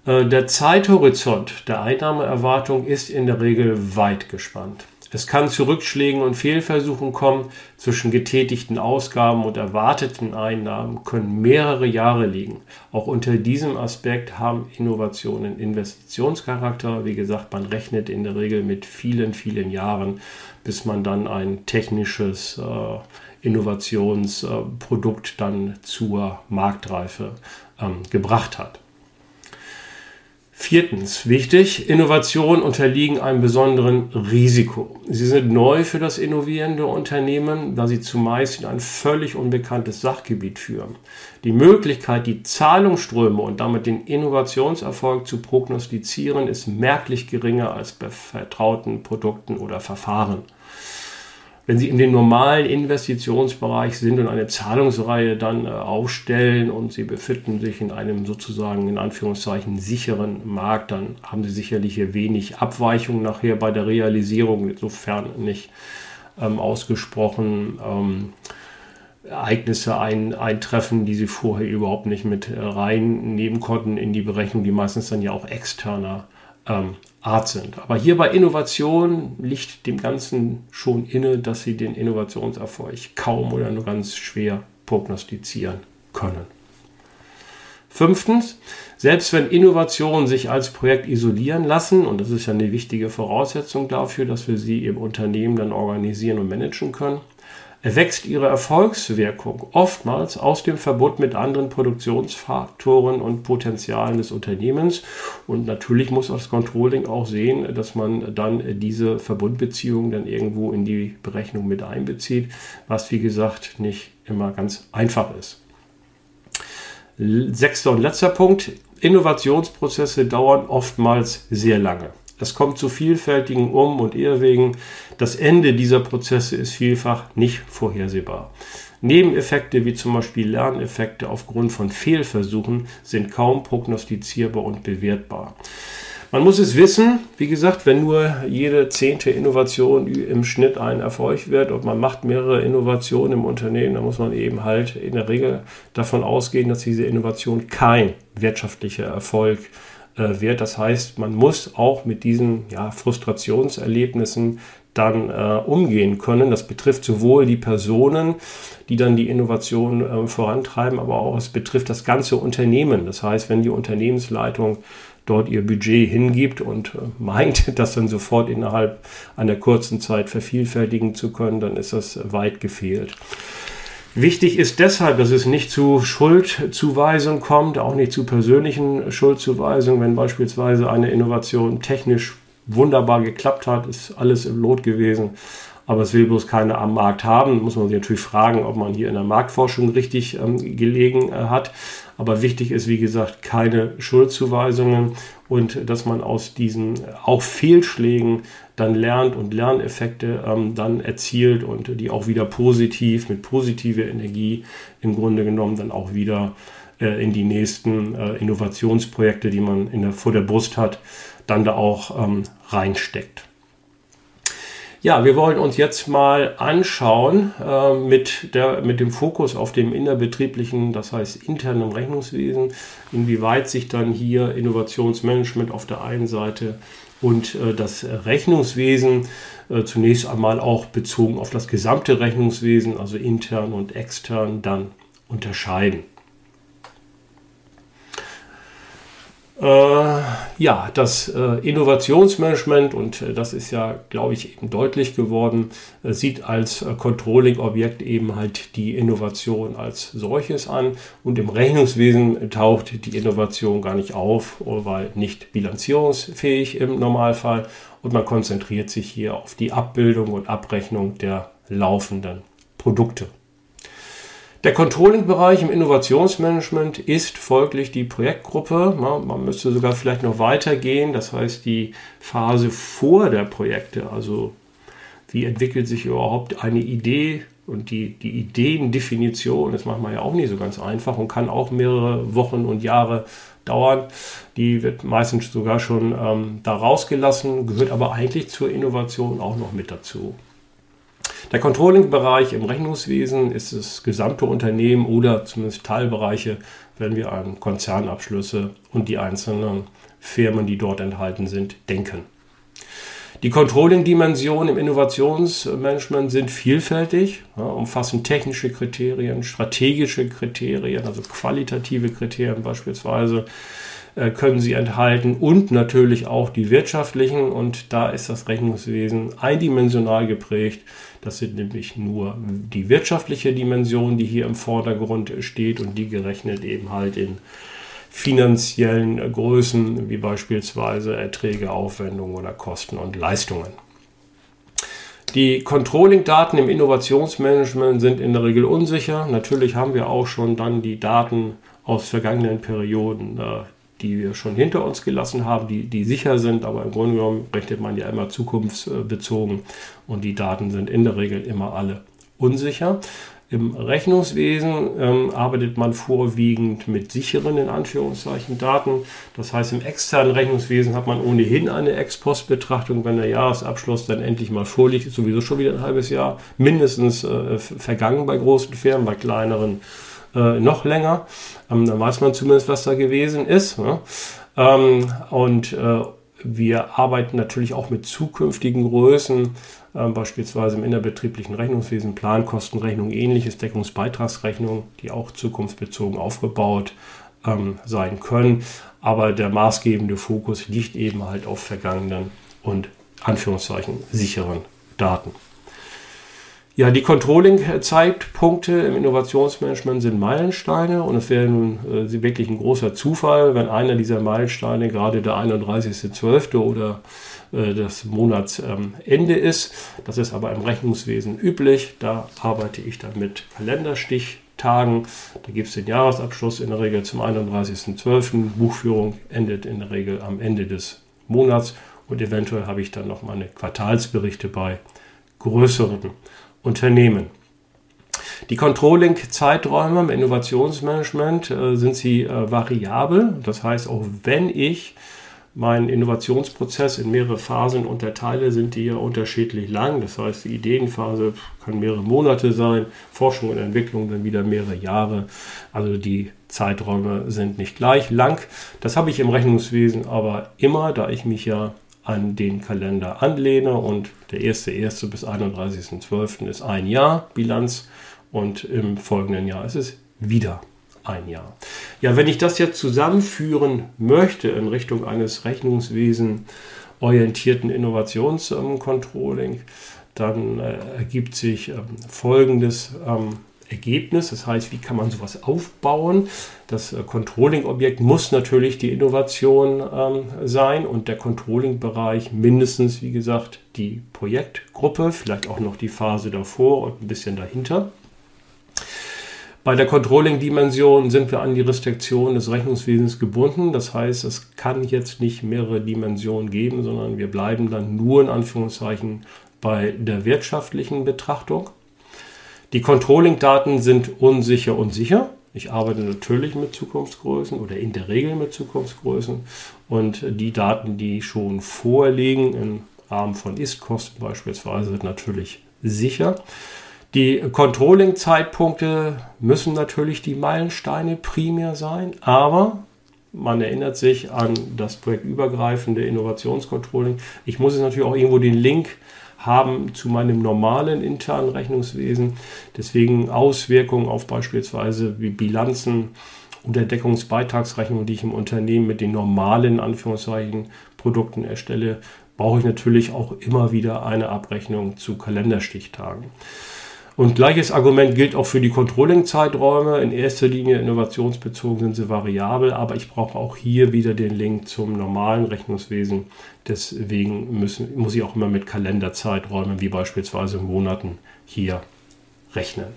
Äh, der Zeithorizont der Einnahmeerwartung ist in der Regel weit gespannt. Es kann zu Rückschlägen und Fehlversuchen kommen. Zwischen getätigten Ausgaben und erwarteten Einnahmen können mehrere Jahre liegen. Auch unter diesem Aspekt haben Innovationen Investitionscharakter. Wie gesagt, man rechnet in der Regel mit vielen, vielen Jahren, bis man dann ein technisches äh, Innovationsprodukt dann zur Marktreife ähm, gebracht hat. Viertens, wichtig, Innovationen unterliegen einem besonderen Risiko. Sie sind neu für das innovierende Unternehmen, da sie zumeist in ein völlig unbekanntes Sachgebiet führen. Die Möglichkeit, die Zahlungsströme und damit den Innovationserfolg zu prognostizieren, ist merklich geringer als bei vertrauten Produkten oder Verfahren wenn Sie in den normalen Investitionsbereich sind und eine Zahlungsreihe dann äh, aufstellen und Sie befinden sich in einem sozusagen in Anführungszeichen sicheren Markt, dann haben Sie sicherlich hier wenig Abweichung nachher bei der Realisierung, insofern nicht ähm, ausgesprochen. Ähm, Ereignisse ein, eintreffen, die sie vorher überhaupt nicht mit äh, reinnehmen konnten in die Berechnung, die meistens dann ja auch externer ähm, Art sind. Aber hier bei Innovation liegt dem Ganzen schon inne, dass sie den Innovationserfolg kaum oder nur ganz schwer prognostizieren können. Fünftens, selbst wenn Innovationen sich als Projekt isolieren lassen, und das ist ja eine wichtige Voraussetzung dafür, dass wir sie im Unternehmen dann organisieren und managen können, erwächst ihre Erfolgswirkung oftmals aus dem Verbund mit anderen Produktionsfaktoren und Potenzialen des Unternehmens. Und natürlich muss das Controlling auch sehen, dass man dann diese Verbundbeziehungen dann irgendwo in die Berechnung mit einbezieht, was wie gesagt nicht immer ganz einfach ist. Sechster und letzter Punkt. Innovationsprozesse dauern oftmals sehr lange. Es kommt zu vielfältigen Um- und Irrwegen. Das Ende dieser Prozesse ist vielfach nicht vorhersehbar. Nebeneffekte wie zum Beispiel Lerneffekte aufgrund von Fehlversuchen sind kaum prognostizierbar und bewertbar. Man muss es wissen, wie gesagt, wenn nur jede zehnte Innovation im Schnitt ein Erfolg wird und man macht mehrere Innovationen im Unternehmen, dann muss man eben halt in der Regel davon ausgehen, dass diese Innovation kein wirtschaftlicher Erfolg ist äh, wird. Das heißt, man muss auch mit diesen ja, Frustrationserlebnissen dann äh, umgehen können. Das betrifft sowohl die Personen, die dann die Innovation äh, vorantreiben, aber auch es betrifft das ganze Unternehmen. Das heißt, wenn die Unternehmensleitung dort ihr Budget hingibt und äh, meint, (laughs) das dann sofort innerhalb einer kurzen Zeit vervielfältigen zu können, dann ist das weit gefehlt. Wichtig ist deshalb, dass es nicht zu Schuldzuweisung kommt, auch nicht zu persönlichen Schuldzuweisungen, wenn beispielsweise eine Innovation technisch wunderbar geklappt hat, ist alles im Lot gewesen, aber es will bloß keiner am Markt haben. Muss man sich natürlich fragen, ob man hier in der Marktforschung richtig ähm, gelegen äh, hat. Aber wichtig ist, wie gesagt, keine Schuldzuweisungen und dass man aus diesen auch Fehlschlägen dann lernt und Lerneffekte ähm, dann erzielt und die auch wieder positiv mit positiver Energie im Grunde genommen dann auch wieder äh, in die nächsten äh, Innovationsprojekte, die man in der, vor der Brust hat, dann da auch ähm, reinsteckt. Ja, wir wollen uns jetzt mal anschauen äh, mit, der, mit dem Fokus auf dem innerbetrieblichen, das heißt internen Rechnungswesen, inwieweit sich dann hier Innovationsmanagement auf der einen Seite und äh, das Rechnungswesen äh, zunächst einmal auch bezogen auf das gesamte Rechnungswesen, also intern und extern, dann unterscheiden. Ja, das äh, Innovationsmanagement, und äh, das ist ja, glaube ich, eben deutlich geworden, äh, sieht als äh, Controlling-Objekt eben halt die Innovation als solches an. Und im Rechnungswesen taucht die Innovation gar nicht auf, weil nicht bilanzierungsfähig im Normalfall. Und man konzentriert sich hier auf die Abbildung und Abrechnung der laufenden Produkte. Der Controlling-Bereich im Innovationsmanagement ist folglich die Projektgruppe. Man müsste sogar vielleicht noch weitergehen, das heißt die Phase vor der Projekte, also wie entwickelt sich überhaupt eine Idee und die, die Ideendefinition, das macht man ja auch nicht so ganz einfach und kann auch mehrere Wochen und Jahre dauern. Die wird meistens sogar schon ähm, da rausgelassen, gehört aber eigentlich zur Innovation auch noch mit dazu. Der Controlling-Bereich im Rechnungswesen ist das gesamte Unternehmen oder zumindest Teilbereiche, wenn wir an Konzernabschlüsse und die einzelnen Firmen, die dort enthalten sind, denken. Die Controlling-Dimensionen im Innovationsmanagement sind vielfältig, ja, umfassen technische Kriterien, strategische Kriterien, also qualitative Kriterien beispielsweise, äh, können sie enthalten und natürlich auch die wirtschaftlichen. Und da ist das Rechnungswesen eindimensional geprägt. Das sind nämlich nur die wirtschaftliche Dimension, die hier im Vordergrund steht und die gerechnet eben halt in finanziellen Größen wie beispielsweise Erträge, Aufwendungen oder Kosten und Leistungen. Die Controlling-Daten im Innovationsmanagement sind in der Regel unsicher. Natürlich haben wir auch schon dann die Daten aus vergangenen Perioden, äh, die wir schon hinter uns gelassen haben, die, die sicher sind, aber im Grunde genommen rechnet man ja immer zukunftsbezogen und die Daten sind in der Regel immer alle unsicher. Im Rechnungswesen ähm, arbeitet man vorwiegend mit sicheren, in Anführungszeichen, Daten. Das heißt, im externen Rechnungswesen hat man ohnehin eine Ex-Post-Betrachtung, wenn der Jahresabschluss dann endlich mal vorliegt, ist sowieso schon wieder ein halbes Jahr mindestens äh, vergangen bei großen Firmen, bei kleineren äh, noch länger. Ähm, dann weiß man zumindest, was da gewesen ist. Ne? Ähm, und äh, wir arbeiten natürlich auch mit zukünftigen Größen, äh, beispielsweise im innerbetrieblichen Rechnungswesen, Plankostenrechnung, ähnliches, Deckungsbeitragsrechnung, die auch zukunftsbezogen aufgebaut ähm, sein können. Aber der maßgebende Fokus liegt eben halt auf vergangenen und Anführungszeichen sicheren Daten. Ja, die Controlling-Zeitpunkte im Innovationsmanagement sind Meilensteine und es wäre nun äh, wirklich ein großer Zufall, wenn einer dieser Meilensteine gerade der 31.12. oder äh, das Monatsende ähm, ist. Das ist aber im Rechnungswesen üblich. Da arbeite ich dann mit Kalenderstichtagen. Da gibt es den Jahresabschluss in der Regel zum 31.12. Buchführung endet in der Regel am Ende des Monats und eventuell habe ich dann noch meine Quartalsberichte bei größeren Unternehmen. Die Controlling-Zeiträume im Innovationsmanagement äh, sind sie äh, variabel. Das heißt, auch wenn ich meinen Innovationsprozess in mehrere Phasen unterteile, sind die ja unterschiedlich lang. Das heißt, die Ideenphase kann mehrere Monate sein, Forschung und Entwicklung dann wieder mehrere Jahre. Also die Zeiträume sind nicht gleich lang. Das habe ich im Rechnungswesen aber immer, da ich mich ja an den Kalender anlehne und der 1.1. bis 31.12. ist ein Jahr Bilanz und im folgenden Jahr ist es wieder ein Jahr. Ja, wenn ich das jetzt zusammenführen möchte in Richtung eines Rechnungswesen orientierten Innovationscontrolling, dann äh, ergibt sich ähm, folgendes ähm, Ergebnis. Das heißt, wie kann man sowas aufbauen? Das äh, Controlling-Objekt muss natürlich die Innovation ähm, sein und der Controlling-Bereich mindestens, wie gesagt, die Projektgruppe, vielleicht auch noch die Phase davor und ein bisschen dahinter. Bei der Controlling-Dimension sind wir an die Restriktion des Rechnungswesens gebunden. Das heißt, es kann jetzt nicht mehrere Dimensionen geben, sondern wir bleiben dann nur in Anführungszeichen bei der wirtschaftlichen Betrachtung. Die Controlling-Daten sind unsicher und sicher. Ich arbeite natürlich mit Zukunftsgrößen oder in der Regel mit Zukunftsgrößen. Und die Daten, die schon vorliegen, im Rahmen von Ist-Kosten beispielsweise, sind natürlich sicher. Die Controlling-Zeitpunkte müssen natürlich die Meilensteine primär sein, aber man erinnert sich an das projektübergreifende Innovationscontrolling. Ich muss es natürlich auch irgendwo den Link haben zu meinem normalen internen Rechnungswesen. Deswegen Auswirkungen auf beispielsweise wie Bilanzen und der Deckungsbeitragsrechnung, die ich im Unternehmen mit den normalen Anführungszeichen Produkten erstelle, brauche ich natürlich auch immer wieder eine Abrechnung zu Kalenderstichtagen. Und gleiches Argument gilt auch für die Controlling-Zeiträume. In erster Linie innovationsbezogen sind sie variabel, aber ich brauche auch hier wieder den Link zum normalen Rechnungswesen. Deswegen müssen, muss ich auch immer mit Kalenderzeiträumen wie beispielsweise Monaten hier rechnen.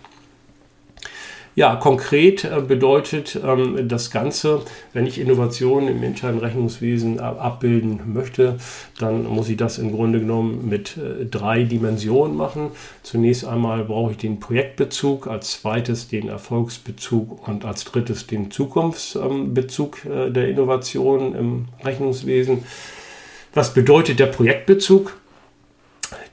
Ja, konkret äh, bedeutet ähm, das Ganze, wenn ich Innovationen im internen Rechnungswesen abbilden möchte, dann muss ich das im Grunde genommen mit äh, drei Dimensionen machen. Zunächst einmal brauche ich den Projektbezug, als zweites den Erfolgsbezug und als drittes den Zukunftsbezug äh, der Innovation im Rechnungswesen. Was bedeutet der Projektbezug?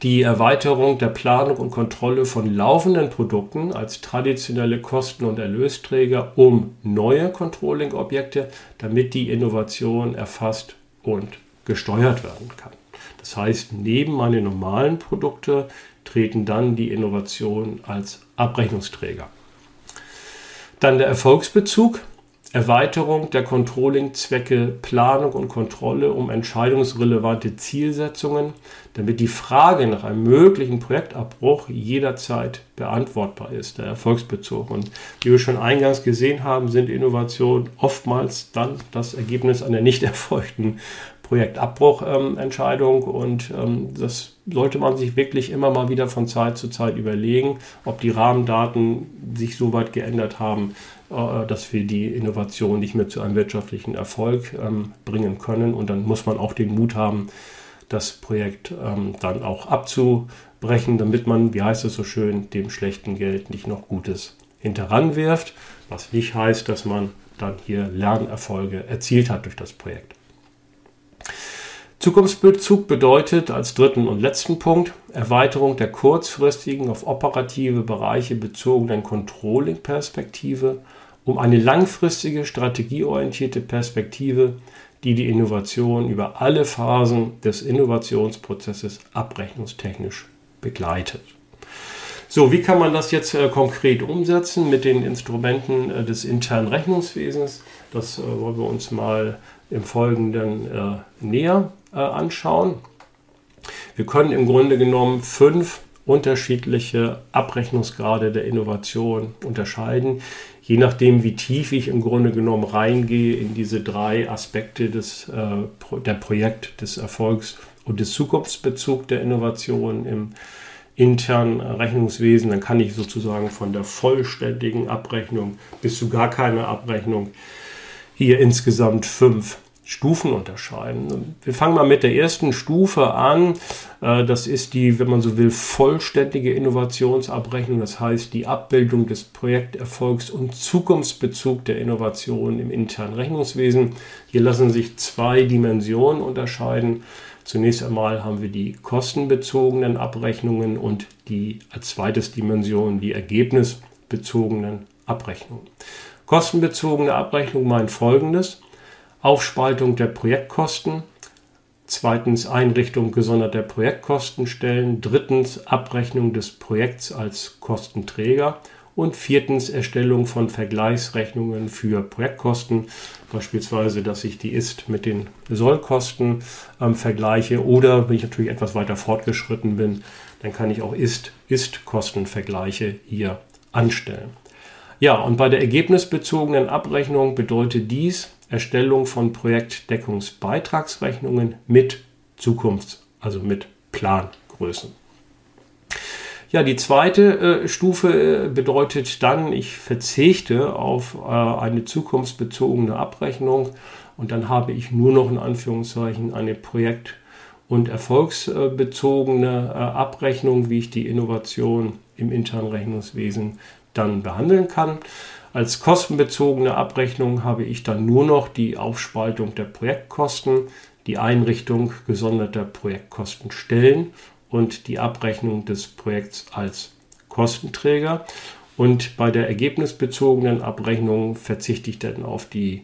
Die Erweiterung der Planung und Kontrolle von laufenden Produkten als traditionelle Kosten- und Erlösträger um neue Controlling-Objekte, damit die Innovation erfasst und gesteuert werden kann. Das heißt, neben meine normalen Produkte treten dann die Innovationen als Abrechnungsträger. Dann der Erfolgsbezug. Erweiterung der Controlling-Zwecke Planung und Kontrolle um entscheidungsrelevante Zielsetzungen, damit die Frage nach einem möglichen Projektabbruch jederzeit beantwortbar ist, der Erfolgsbezug. Und wie wir schon eingangs gesehen haben, sind Innovationen oftmals dann das Ergebnis einer nicht erfolgten Projektabbruchentscheidung. Ähm, und ähm, das sollte man sich wirklich immer mal wieder von Zeit zu Zeit überlegen, ob die Rahmendaten sich so weit geändert haben, dass wir die Innovation nicht mehr zu einem wirtschaftlichen Erfolg ähm, bringen können. Und dann muss man auch den Mut haben, das Projekt ähm, dann auch abzubrechen, damit man, wie heißt es so schön, dem schlechten Geld nicht noch Gutes hinteran wirft, was nicht heißt, dass man dann hier Lernerfolge erzielt hat durch das Projekt. Zukunftsbezug bedeutet als dritten und letzten Punkt Erweiterung der kurzfristigen auf operative Bereiche bezogenen Controlling-Perspektive um eine langfristige, strategieorientierte Perspektive, die die Innovation über alle Phasen des Innovationsprozesses abrechnungstechnisch begleitet. So, wie kann man das jetzt äh, konkret umsetzen mit den Instrumenten äh, des internen Rechnungswesens? Das äh, wollen wir uns mal im Folgenden äh, näher äh, anschauen. Wir können im Grunde genommen fünf unterschiedliche Abrechnungsgrade der Innovation unterscheiden, je nachdem, wie tief ich im Grunde genommen reingehe in diese drei Aspekte des, äh, der Projekt, des Erfolgs und des Zukunftsbezugs der Innovation im internen Rechnungswesen, dann kann ich sozusagen von der vollständigen Abrechnung bis zu gar keiner Abrechnung hier insgesamt fünf Stufen unterscheiden. Wir fangen mal mit der ersten Stufe an. Äh, das ist die, wenn man so will, vollständige Innovationsabrechnung. Das heißt die Abbildung des Projekterfolgs und Zukunftsbezug der Innovation im internen Rechnungswesen. Hier lassen sich zwei Dimensionen unterscheiden. Zunächst einmal haben wir die kostenbezogenen Abrechnungen und die als zweites Dimension die ergebnisbezogenen Abrechnungen. Kostenbezogene Abrechnung meint folgendes. Aufspaltung der Projektkosten. Zweitens Einrichtung gesonderter Projektkostenstellen. Drittens Abrechnung des Projekts als Kostenträger. Und viertens Erstellung von Vergleichsrechnungen für Projektkosten. Beispielsweise, dass ich die Ist mit den Sollkosten ähm, vergleiche. Oder wenn ich natürlich etwas weiter fortgeschritten bin, dann kann ich auch Ist-Ist-Kostenvergleiche hier anstellen. Ja, und bei der ergebnisbezogenen Abrechnung bedeutet dies, Erstellung von Projektdeckungsbeitragsrechnungen mit Zukunfts-, also mit Plangrößen. Ja, die zweite äh, Stufe äh, bedeutet dann, ich verzichte auf äh, eine zukunftsbezogene Abrechnung und dann habe ich nur noch in Anführungszeichen eine Projekt- und erfolgsbezogene äh, Abrechnung, wie ich die Innovation im internen Rechnungswesen dann behandeln kann. Als kostenbezogene Abrechnung habe ich dann nur noch die Aufspaltung der Projektkosten, die Einrichtung gesonderter Projektkostenstellen und die Abrechnung des Projekts als Kostenträger. Und bei der ergebnisbezogenen Abrechnung verzichte ich dann auf die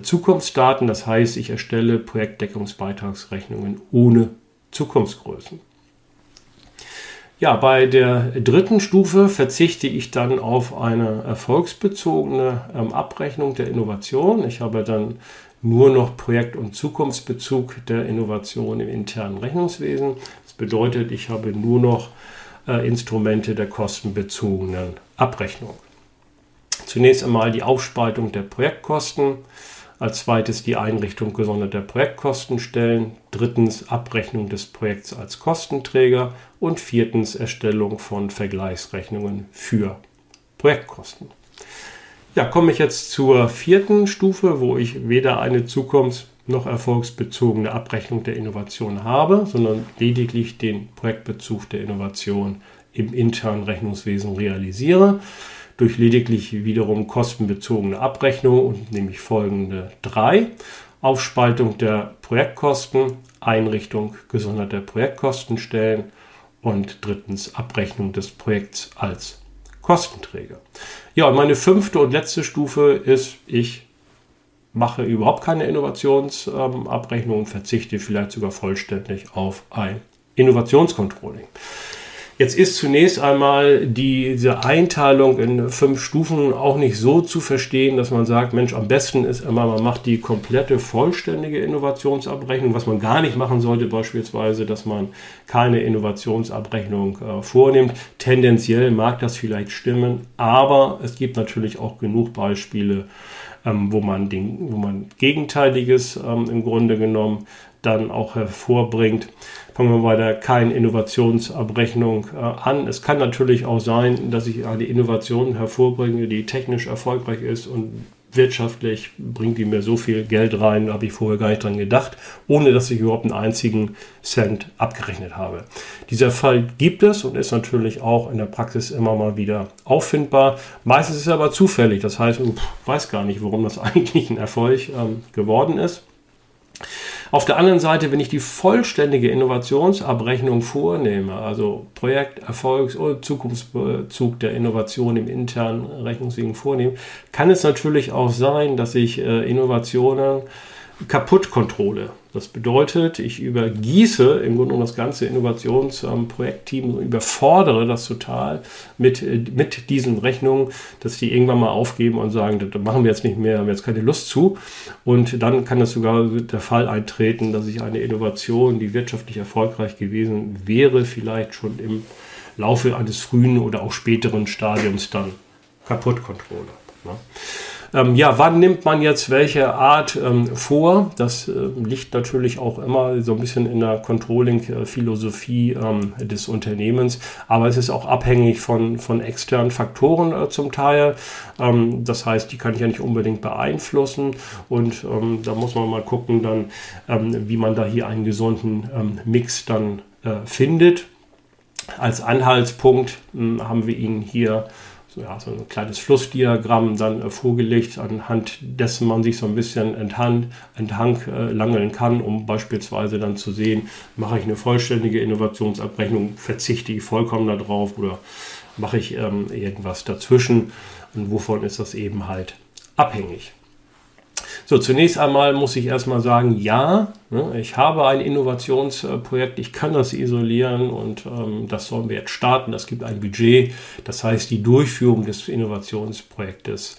Zukunftsdaten. Das heißt, ich erstelle Projektdeckungsbeitragsrechnungen ohne Zukunftsgrößen. Ja, bei der dritten Stufe verzichte ich dann auf eine erfolgsbezogene ähm, Abrechnung der Innovation. Ich habe dann nur noch Projekt- und Zukunftsbezug der Innovation im internen Rechnungswesen. Das bedeutet, ich habe nur noch äh, Instrumente der kostenbezogenen Abrechnung. Zunächst einmal die Aufspaltung der Projektkosten. Als zweites die Einrichtung gesonderter Projektkostenstellen. Drittens Abrechnung des Projekts als Kostenträger. Und viertens Erstellung von Vergleichsrechnungen für Projektkosten. Ja, komme ich jetzt zur vierten Stufe, wo ich weder eine zukunfts- noch erfolgsbezogene Abrechnung der Innovation habe, sondern lediglich den Projektbezug der Innovation im internen Rechnungswesen realisiere durch lediglich wiederum kostenbezogene Abrechnung und nämlich folgende drei. Aufspaltung der Projektkosten, Einrichtung gesonderter Projektkostenstellen und drittens Abrechnung des Projekts als Kostenträger. Ja, und meine fünfte und letzte Stufe ist, ich mache überhaupt keine Innovationsabrechnung und verzichte vielleicht sogar vollständig auf ein Innovationscontrolling. Jetzt ist zunächst einmal diese Einteilung in fünf Stufen auch nicht so zu verstehen, dass man sagt, Mensch, am besten ist immer, man macht die komplette vollständige Innovationsabrechnung, was man gar nicht machen sollte, beispielsweise, dass man keine Innovationsabrechnung äh, vornimmt. Tendenziell mag das vielleicht stimmen, aber es gibt natürlich auch genug Beispiele, ähm, wo, man den, wo man Gegenteiliges ähm, im Grunde genommen dann auch hervorbringt. Fangen wir bei der kein Innovationsabrechnung äh, an. Es kann natürlich auch sein, dass ich eine Innovation hervorbringe, die technisch erfolgreich ist und wirtschaftlich bringt die mir so viel Geld rein, habe ich vorher gar nicht dran gedacht, ohne dass ich überhaupt einen einzigen Cent abgerechnet habe. Dieser Fall gibt es und ist natürlich auch in der Praxis immer mal wieder auffindbar. Meistens ist es aber zufällig, das heißt, ich weiß gar nicht, warum das (laughs) eigentlich ein Erfolg ähm, geworden ist. Auf der anderen Seite, wenn ich die vollständige Innovationsabrechnung vornehme, also Projekterfolgs- oder Zukunftsbezug der Innovation im internen Rechnungswegen vornehme, kann es natürlich auch sein, dass ich äh, Innovationen Kaputtkontrolle. Das bedeutet, ich übergieße im Grunde genommen das ganze Innovationsprojektteam und überfordere das total mit, mit diesen Rechnungen, dass die irgendwann mal aufgeben und sagen, das machen wir jetzt nicht mehr, haben jetzt keine Lust zu. Und dann kann es sogar der Fall eintreten, dass ich eine Innovation, die wirtschaftlich erfolgreich gewesen wäre, vielleicht schon im Laufe eines frühen oder auch späteren Stadiums dann Kaputtkontrolle. Ne? Ähm, ja, wann nimmt man jetzt welche Art ähm, vor? Das äh, liegt natürlich auch immer so ein bisschen in der Controlling-Philosophie ähm, des Unternehmens, aber es ist auch abhängig von, von externen Faktoren äh, zum Teil. Ähm, das heißt, die kann ich ja nicht unbedingt beeinflussen und ähm, da muss man mal gucken, dann, ähm, wie man da hier einen gesunden Mix dann äh, findet. Als Anhaltspunkt hm, haben wir Ihnen hier so, ja, so ein kleines Flussdiagramm dann äh, vorgelegt, anhand dessen man sich so ein bisschen enthand, enthang äh, langeln kann, um beispielsweise dann zu sehen, mache ich eine vollständige Innovationsabrechnung, verzichte ich vollkommen darauf oder mache ich ähm, irgendwas dazwischen und wovon ist das eben halt abhängig. So, zunächst einmal muss ich erstmal sagen, ja, ne, ich habe ein Innovationsprojekt, ich kann das isolieren und ähm, das sollen wir jetzt starten. Das gibt ein Budget, das heißt die Durchführung des Innovationsprojektes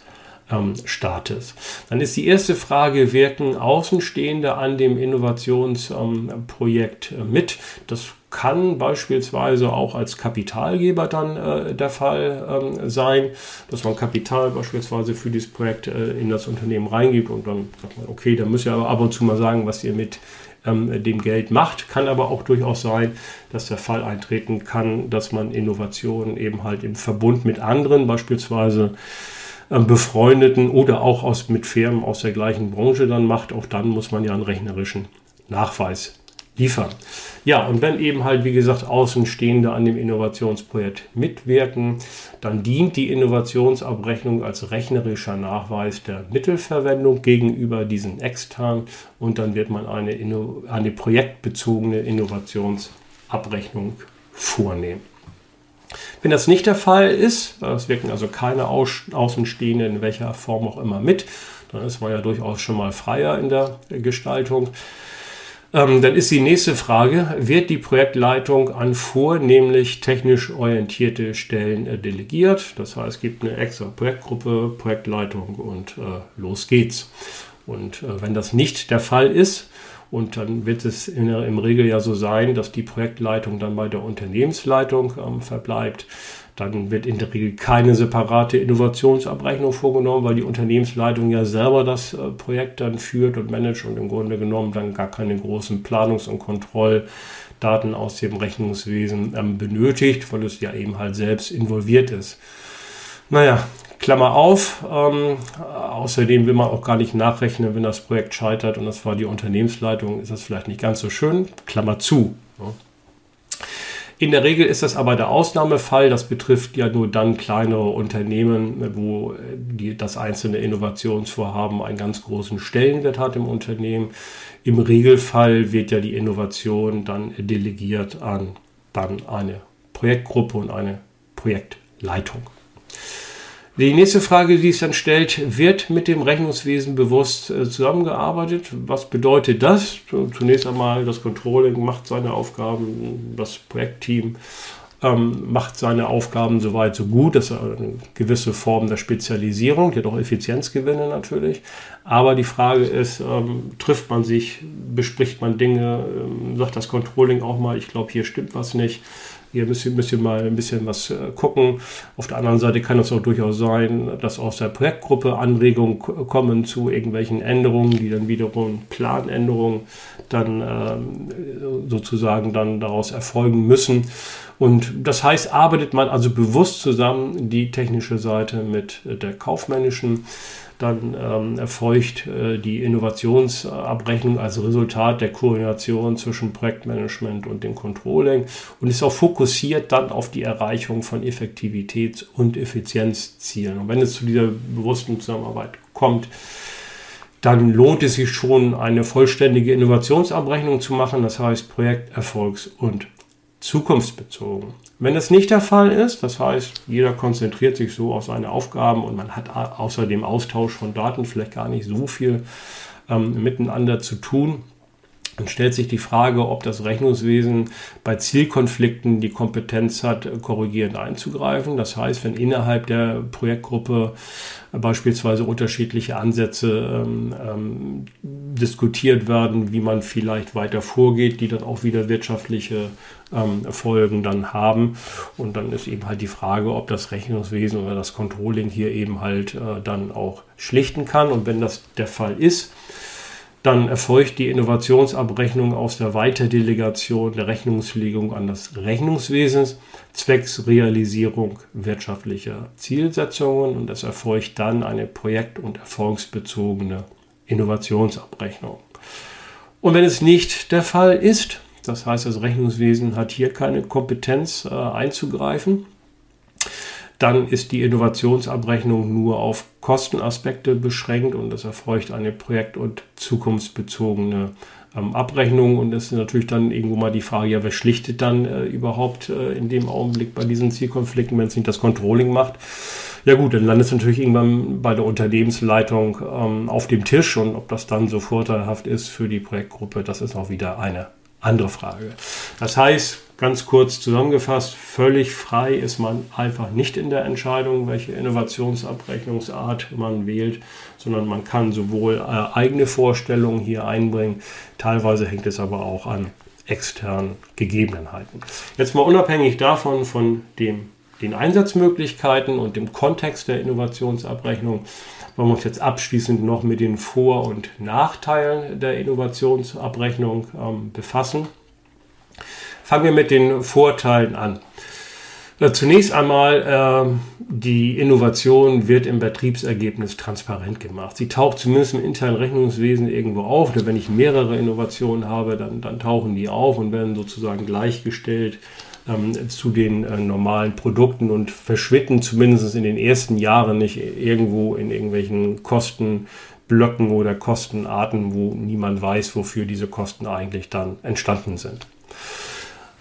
ähm, startet. Dann ist die erste Frage, wirken Außenstehende an dem Innovationsprojekt ähm, mit? Das kann beispielsweise auch als Kapitalgeber dann äh, der Fall ähm, sein, dass man Kapital beispielsweise für dieses Projekt äh, in das Unternehmen reingibt und dann sagt man, okay, da müsst ihr aber ab und zu mal sagen, was ihr mit ähm, dem Geld macht. Kann aber auch durchaus sein, dass der Fall eintreten kann, dass man Innovationen eben halt im Verbund mit anderen, beispielsweise befreundeten oder auch aus, mit Firmen aus der gleichen Branche dann macht. Auch dann muss man ja einen rechnerischen Nachweis liefern. Ja, und wenn eben halt, wie gesagt, Außenstehende an dem Innovationsprojekt mitwirken, dann dient die Innovationsabrechnung als rechnerischer Nachweis der Mittelverwendung gegenüber diesen externen und dann wird man eine, eine projektbezogene Innovationsabrechnung vornehmen. Wenn das nicht der Fall ist, es wirken also keine Außenstehende in welcher Form auch immer mit, dann ist man ja durchaus schon mal freier in der Gestaltung ähm, dann ist die nächste Frage, wird die Projektleitung an vornehmlich technisch orientierte Stellen äh, delegiert? Das heißt, es gibt eine extra Projektgruppe, Projektleitung und äh, los geht's. Und äh, wenn das nicht der Fall ist, und dann wird es in, im Regel ja so sein, dass die Projektleitung dann bei der Unternehmensleitung ähm, verbleibt. Dann wird in der Regel keine separate Innovationsabrechnung vorgenommen, weil die Unternehmensleitung ja selber das äh, Projekt dann führt und managt und im Grunde genommen dann gar keine großen Planungs- und Kontrolldaten aus dem Rechnungswesen ähm, benötigt, weil es ja eben halt selbst involviert ist. Naja, Klammer auf. Ähm, außerdem will man auch gar nicht nachrechnen, wenn das Projekt scheitert und das war die Unternehmensleitung, ist das vielleicht nicht ganz so schön. Klammer zu. Ja. In der Regel ist das aber der Ausnahmefall. Das betrifft ja nur dann kleinere Unternehmen, wo die, das einzelne Innovationsvorhaben einen ganz großen Stellenwert hat im Unternehmen. Im Regelfall wird ja die Innovation dann delegiert an dann eine Projektgruppe und eine Projektleitung. Die nächste Frage, die es dann stellt, wird mit dem Rechnungswesen bewusst äh, zusammengearbeitet? Was bedeutet das? Zunächst einmal, das Controlling macht seine Aufgaben, das Projektteam ähm, macht seine Aufgaben soweit so gut, dass er eine gewisse Form der Spezialisierung, auch Effizienzgewinne natürlich. Aber die Frage ist, ähm, trifft man sich, bespricht man Dinge, ähm, sagt das Controlling auch mal, ich glaube, hier stimmt was nicht. Hier müsst ihr, müsst ihr mal ein bisschen was äh, gucken. Auf der anderen Seite kann es auch durchaus sein, dass aus der Projektgruppe Anregungen kommen zu irgendwelchen Änderungen, die dann wiederum Planänderungen dann ähm, sozusagen dann daraus erfolgen müssen. Und das heißt, arbeitet man also bewusst zusammen, die technische Seite mit der kaufmännischen, dann ähm, erfolgt äh, die Innovationsabrechnung als Resultat der Koordination zwischen Projektmanagement und dem Controlling und ist auch fokussiert dann auf die Erreichung von Effektivitäts- und Effizienzzielen. Und wenn es zu dieser bewussten Zusammenarbeit kommt, dann lohnt es sich schon, eine vollständige Innovationsabrechnung zu machen, das heißt Projekt, Erfolgs- und zukunftsbezogen. Wenn das nicht der Fall ist, das heißt, jeder konzentriert sich so auf seine Aufgaben und man hat außer dem Austausch von Daten vielleicht gar nicht so viel ähm, miteinander zu tun, dann stellt sich die Frage, ob das Rechnungswesen bei Zielkonflikten die Kompetenz hat, korrigierend einzugreifen. Das heißt, wenn innerhalb der Projektgruppe beispielsweise unterschiedliche Ansätze ähm, ähm, diskutiert werden, wie man vielleicht weiter vorgeht, die dann auch wieder wirtschaftliche ähm, Folgen dann haben. Und dann ist eben halt die Frage, ob das Rechnungswesen oder das Controlling hier eben halt äh, dann auch schlichten kann. Und wenn das der Fall ist, dann erfolgt die Innovationsabrechnung aus der Weiterdelegation der Rechnungslegung an das Rechnungswesen zwecks Realisierung wirtschaftlicher Zielsetzungen und es erfolgt dann eine projekt- und erfolgsbezogene Innovationsabrechnung. Und wenn es nicht der Fall ist, das heißt, das Rechnungswesen hat hier keine Kompetenz äh, einzugreifen, dann ist die Innovationsabrechnung nur auf Kostenaspekte beschränkt und es erfolgt eine projekt- und zukunftsbezogene ähm, Abrechnung. Und es ist natürlich dann irgendwo mal die Frage, ja, wer schlichtet dann äh, überhaupt äh, in dem Augenblick bei diesen Zielkonflikten, wenn es nicht das Controlling macht? Ja gut, dann landet es natürlich irgendwann bei der Unternehmensleitung ähm, auf dem Tisch und ob das dann so vorteilhaft ist für die Projektgruppe, das ist auch wieder eine andere Frage. Das heißt, Ganz kurz zusammengefasst, völlig frei ist man einfach nicht in der Entscheidung, welche Innovationsabrechnungsart man wählt, sondern man kann sowohl äh, eigene Vorstellungen hier einbringen, teilweise hängt es aber auch an externen Gegebenheiten. Jetzt mal unabhängig davon, von dem, den Einsatzmöglichkeiten und dem Kontext der Innovationsabrechnung, wollen wir uns jetzt abschließend noch mit den Vor- und Nachteilen der Innovationsabrechnung ähm, befassen. Fangen wir mit den Vorteilen an. Zunächst einmal, äh, die Innovation wird im Betriebsergebnis transparent gemacht. Sie taucht zumindest im internen Rechnungswesen irgendwo auf. Wenn ich mehrere Innovationen habe, dann, dann tauchen die auf und werden sozusagen gleichgestellt ähm, zu den äh, normalen Produkten und verschwinden zumindest in den ersten Jahren nicht irgendwo in irgendwelchen Kostenblöcken oder Kostenarten, wo niemand weiß, wofür diese Kosten eigentlich dann entstanden sind.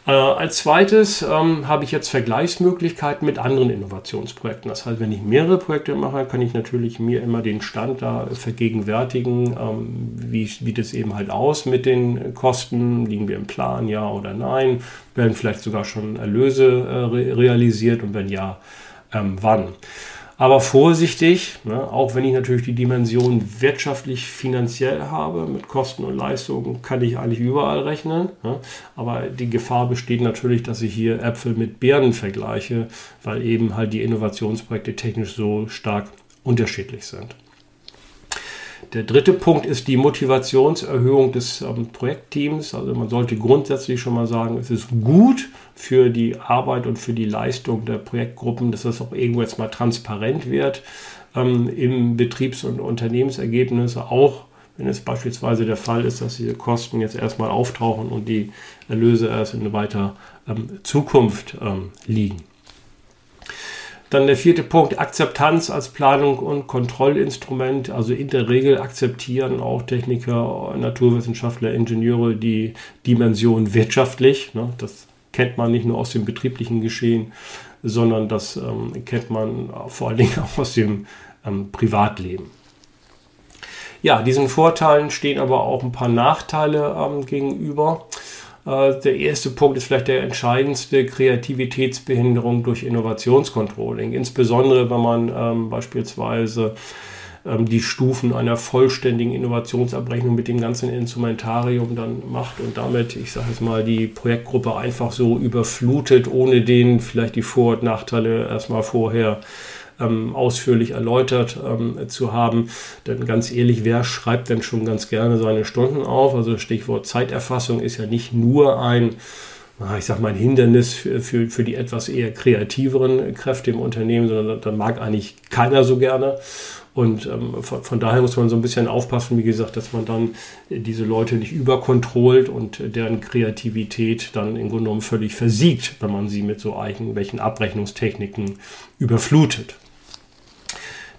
Äh, als zweites ähm, habe ich jetzt Vergleichsmöglichkeiten mit anderen Innovationsprojekten. Das heißt, wenn ich mehrere Projekte mache, kann ich natürlich mir immer den Stand da vergegenwärtigen, ähm, wie sieht es eben halt aus mit den Kosten, liegen wir im Plan, ja oder nein, werden vielleicht sogar schon Erlöse äh, re realisiert und wenn ja, ähm, wann. Aber vorsichtig, ne, auch wenn ich natürlich die Dimension wirtschaftlich finanziell habe, mit Kosten und Leistungen kann ich eigentlich überall rechnen. Ne, aber die Gefahr besteht natürlich, dass ich hier Äpfel mit Birnen vergleiche, weil eben halt die Innovationsprojekte technisch so stark unterschiedlich sind. Der dritte Punkt ist die Motivationserhöhung des ähm, Projektteams. Also man sollte grundsätzlich schon mal sagen, es ist gut für die Arbeit und für die Leistung der Projektgruppen, dass das auch irgendwo jetzt mal transparent wird ähm, im Betriebs- und Unternehmensergebnis, auch wenn es beispielsweise der Fall ist, dass diese Kosten jetzt erstmal auftauchen und die Erlöse erst in weiter ähm, Zukunft ähm, liegen. Dann der vierte Punkt, Akzeptanz als Planung und Kontrollinstrument. Also in der Regel akzeptieren auch Techniker, Naturwissenschaftler, Ingenieure die Dimension wirtschaftlich. Ne? Das kennt man nicht nur aus dem betrieblichen Geschehen, sondern das ähm, kennt man vor allen Dingen auch (laughs) aus dem ähm, Privatleben. Ja, diesen Vorteilen stehen aber auch ein paar Nachteile ähm, gegenüber. Äh, der erste Punkt ist vielleicht der entscheidendste, Kreativitätsbehinderung durch Innovationscontrolling. Insbesondere, wenn man ähm, beispielsweise ähm, die Stufen einer vollständigen Innovationsabrechnung mit dem ganzen Instrumentarium dann macht und damit, ich sage jetzt mal, die Projektgruppe einfach so überflutet, ohne denen vielleicht die Vor- und Nachteile erstmal vorher ähm, ausführlich erläutert ähm, zu haben. Denn ganz ehrlich, wer schreibt denn schon ganz gerne seine Stunden auf? Also Stichwort Zeiterfassung ist ja nicht nur ein ich sag mal, ein Hindernis für, für, für die etwas eher kreativeren Kräfte im Unternehmen, sondern da mag eigentlich keiner so gerne. Und ähm, von, von, daher muss man so ein bisschen aufpassen, wie gesagt, dass man dann diese Leute nicht überkontrollt und deren Kreativität dann im Grunde genommen völlig versiegt, wenn man sie mit so irgendwelchen Abrechnungstechniken überflutet.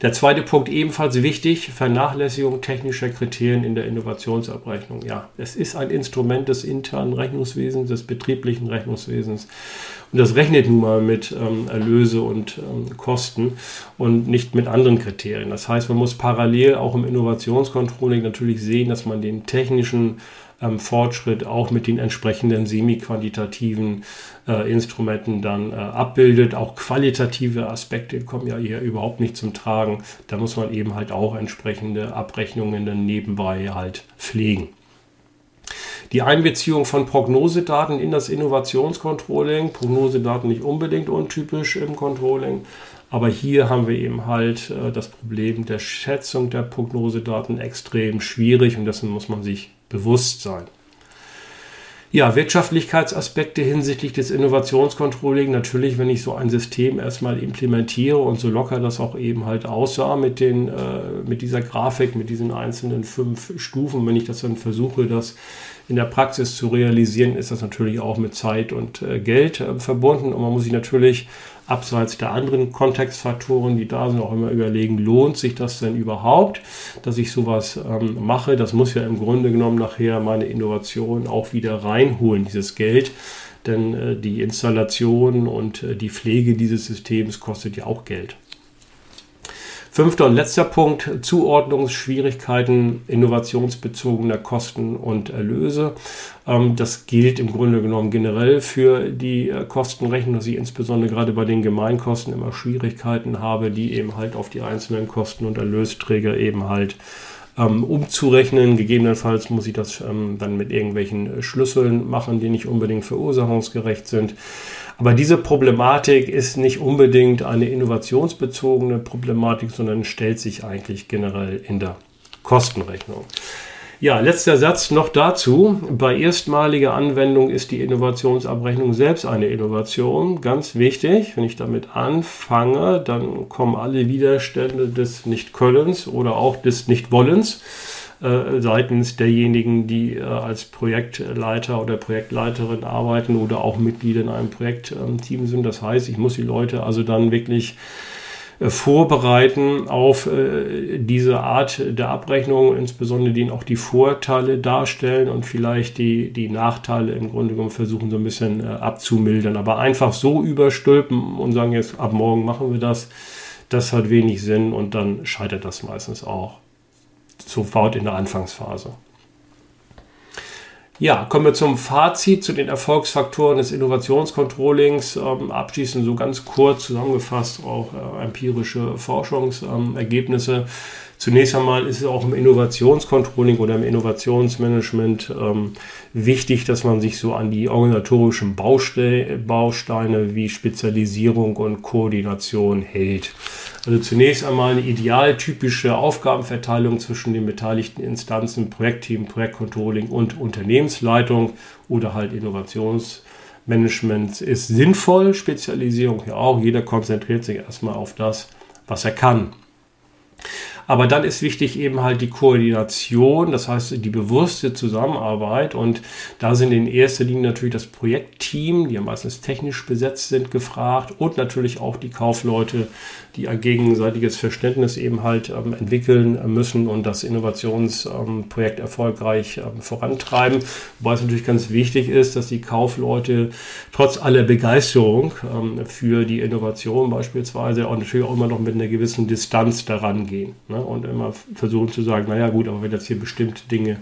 Der zweite Punkt ebenfalls wichtig, Vernachlässigung technischer Kriterien in der Innovationsabrechnung. Ja, es ist ein Instrument des internen Rechnungswesens, des betrieblichen Rechnungswesens. Und das rechnet nun mal mit ähm, Erlöse und ähm, Kosten und nicht mit anderen Kriterien. Das heißt, man muss parallel auch im Innovationscontrolling natürlich sehen, dass man den technischen ähm, Fortschritt auch mit den entsprechenden semi-quantitativen äh, Instrumenten dann äh, abbildet. Auch qualitative Aspekte kommen ja hier überhaupt nicht zum Tragen. Da muss man eben halt auch entsprechende Abrechnungen dann nebenbei halt pflegen. Die Einbeziehung von Prognosedaten in das Innovationscontrolling. Prognosedaten nicht unbedingt untypisch im Controlling, aber hier haben wir eben halt äh, das Problem der Schätzung der Prognosedaten extrem schwierig und dessen muss man sich bewusst sein. Ja, Wirtschaftlichkeitsaspekte hinsichtlich des Innovationscontrolling. Natürlich, wenn ich so ein System erstmal implementiere und so locker das auch eben halt aussah mit, den, äh, mit dieser Grafik, mit diesen einzelnen fünf Stufen, wenn ich das dann versuche, das in der Praxis zu realisieren, ist das natürlich auch mit Zeit und äh, Geld äh, verbunden. Und man muss sich natürlich abseits der anderen Kontextfaktoren, die da sind, auch immer überlegen, lohnt sich das denn überhaupt, dass ich sowas ähm, mache? Das muss ja im Grunde genommen nachher meine Innovation auch wieder reinholen, dieses Geld. Denn äh, die Installation und äh, die Pflege dieses Systems kostet ja auch Geld. Fünfter und letzter Punkt, Zuordnungsschwierigkeiten innovationsbezogener Kosten und Erlöse. Ähm, das gilt im Grunde genommen generell für die äh, Kostenrechnung, dass ich insbesondere gerade bei den Gemeinkosten immer Schwierigkeiten habe, die eben halt auf die einzelnen Kosten und Erlösträger eben halt ähm, umzurechnen. Gegebenenfalls muss ich das ähm, dann mit irgendwelchen Schlüsseln machen, die nicht unbedingt verursachungsgerecht sind. Aber diese Problematik ist nicht unbedingt eine innovationsbezogene Problematik, sondern stellt sich eigentlich generell in der Kostenrechnung. Ja, letzter Satz noch dazu. Bei erstmaliger Anwendung ist die Innovationsabrechnung selbst eine Innovation. Ganz wichtig, wenn ich damit anfange, dann kommen alle Widerstände des Nicht-Könnens oder auch des Nicht-Wollens äh, seitens derjenigen, die äh, als Projektleiter oder Projektleiterin arbeiten oder auch Mitglieder in einem Projektteam sind. Das heißt, ich muss die Leute also dann wirklich äh, vorbereiten auf äh, diese Art der Abrechnung, insbesondere denen auch die Vorteile darstellen und vielleicht die, die Nachteile im Grunde genommen versuchen so ein bisschen abzumildern. Aber einfach so überstülpen und sagen jetzt ab morgen machen wir das, das hat wenig Sinn und dann scheitert das meistens auch sofort in der Anfangsphase. Ja, kommen wir zum Fazit zu den Erfolgsfaktoren des Innovationscontrollings. Ähm, abschließend so ganz kurz zusammengefasst auch äh, empirische Forschungsergebnisse. Zunächst einmal ist es auch im Innovationscontrolling oder im Innovationsmanagement ähm, wichtig, dass man sich so an die organisatorischen Bauste Bausteine wie Spezialisierung und Koordination hält. Also zunächst einmal eine idealtypische Aufgabenverteilung zwischen den beteiligten Instanzen, Projektteam, Projektcontrolling und Unternehmensleitung oder halt Innovationsmanagement ist sinnvoll. Spezialisierung ja auch. Jeder konzentriert sich erstmal auf das, was er kann. Aber dann ist wichtig eben halt die Koordination, das heißt die bewusste Zusammenarbeit. Und da sind in erster Linie natürlich das Projektteam, die ja meistens technisch besetzt sind, gefragt und natürlich auch die Kaufleute, die ein gegenseitiges Verständnis eben halt ähm, entwickeln müssen und das Innovationsprojekt ähm, erfolgreich ähm, vorantreiben. Wobei es natürlich ganz wichtig ist, dass die Kaufleute trotz aller Begeisterung ähm, für die Innovation beispielsweise auch natürlich auch immer noch mit einer gewissen Distanz daran gehen ne? und immer versuchen zu sagen, naja gut, aber wenn jetzt hier bestimmte Dinge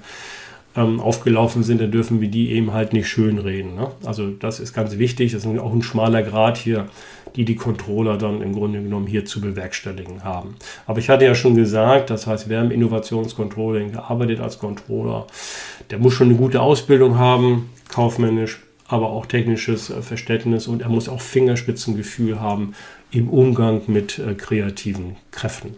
aufgelaufen sind, dann dürfen wir die eben halt nicht schönreden. Ne? Also das ist ganz wichtig. Das ist auch ein schmaler Grad hier, die die Controller dann im Grunde genommen hier zu bewerkstelligen haben. Aber ich hatte ja schon gesagt, das heißt, wer im Innovationscontrolling gearbeitet als Controller, der muss schon eine gute Ausbildung haben, kaufmännisch, aber auch technisches äh, Verständnis und er muss auch Fingerspitzengefühl haben im Umgang mit äh, kreativen Kräften.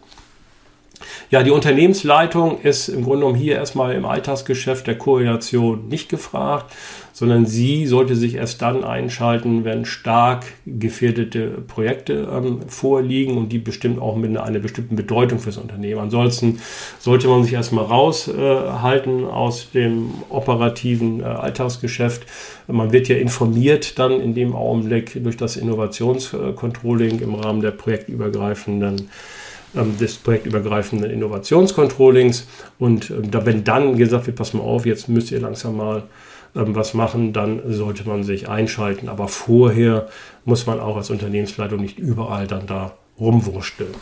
Ja, die Unternehmensleitung ist im Grunde genommen hier erstmal im Alltagsgeschäft der Koordination nicht gefragt, sondern sie sollte sich erst dann einschalten, wenn stark gefährdete Projekte ähm, vorliegen und die bestimmt auch mit einer, bestimmten Bedeutung fürs Unternehmen. Ansonsten sollte man sich erstmal raushalten äh, aus dem operativen äh, Alltagsgeschäft. Man wird ja informiert dann in dem Augenblick durch das Innovationscontrolling im Rahmen der projektübergreifenden des projektübergreifenden Innovationscontrollings. Und ähm, da, wenn dann gesagt wird, pass mal auf, jetzt müsst ihr langsam mal ähm, was machen, dann sollte man sich einschalten. Aber vorher muss man auch als Unternehmensleitung nicht überall dann da rumwursteln.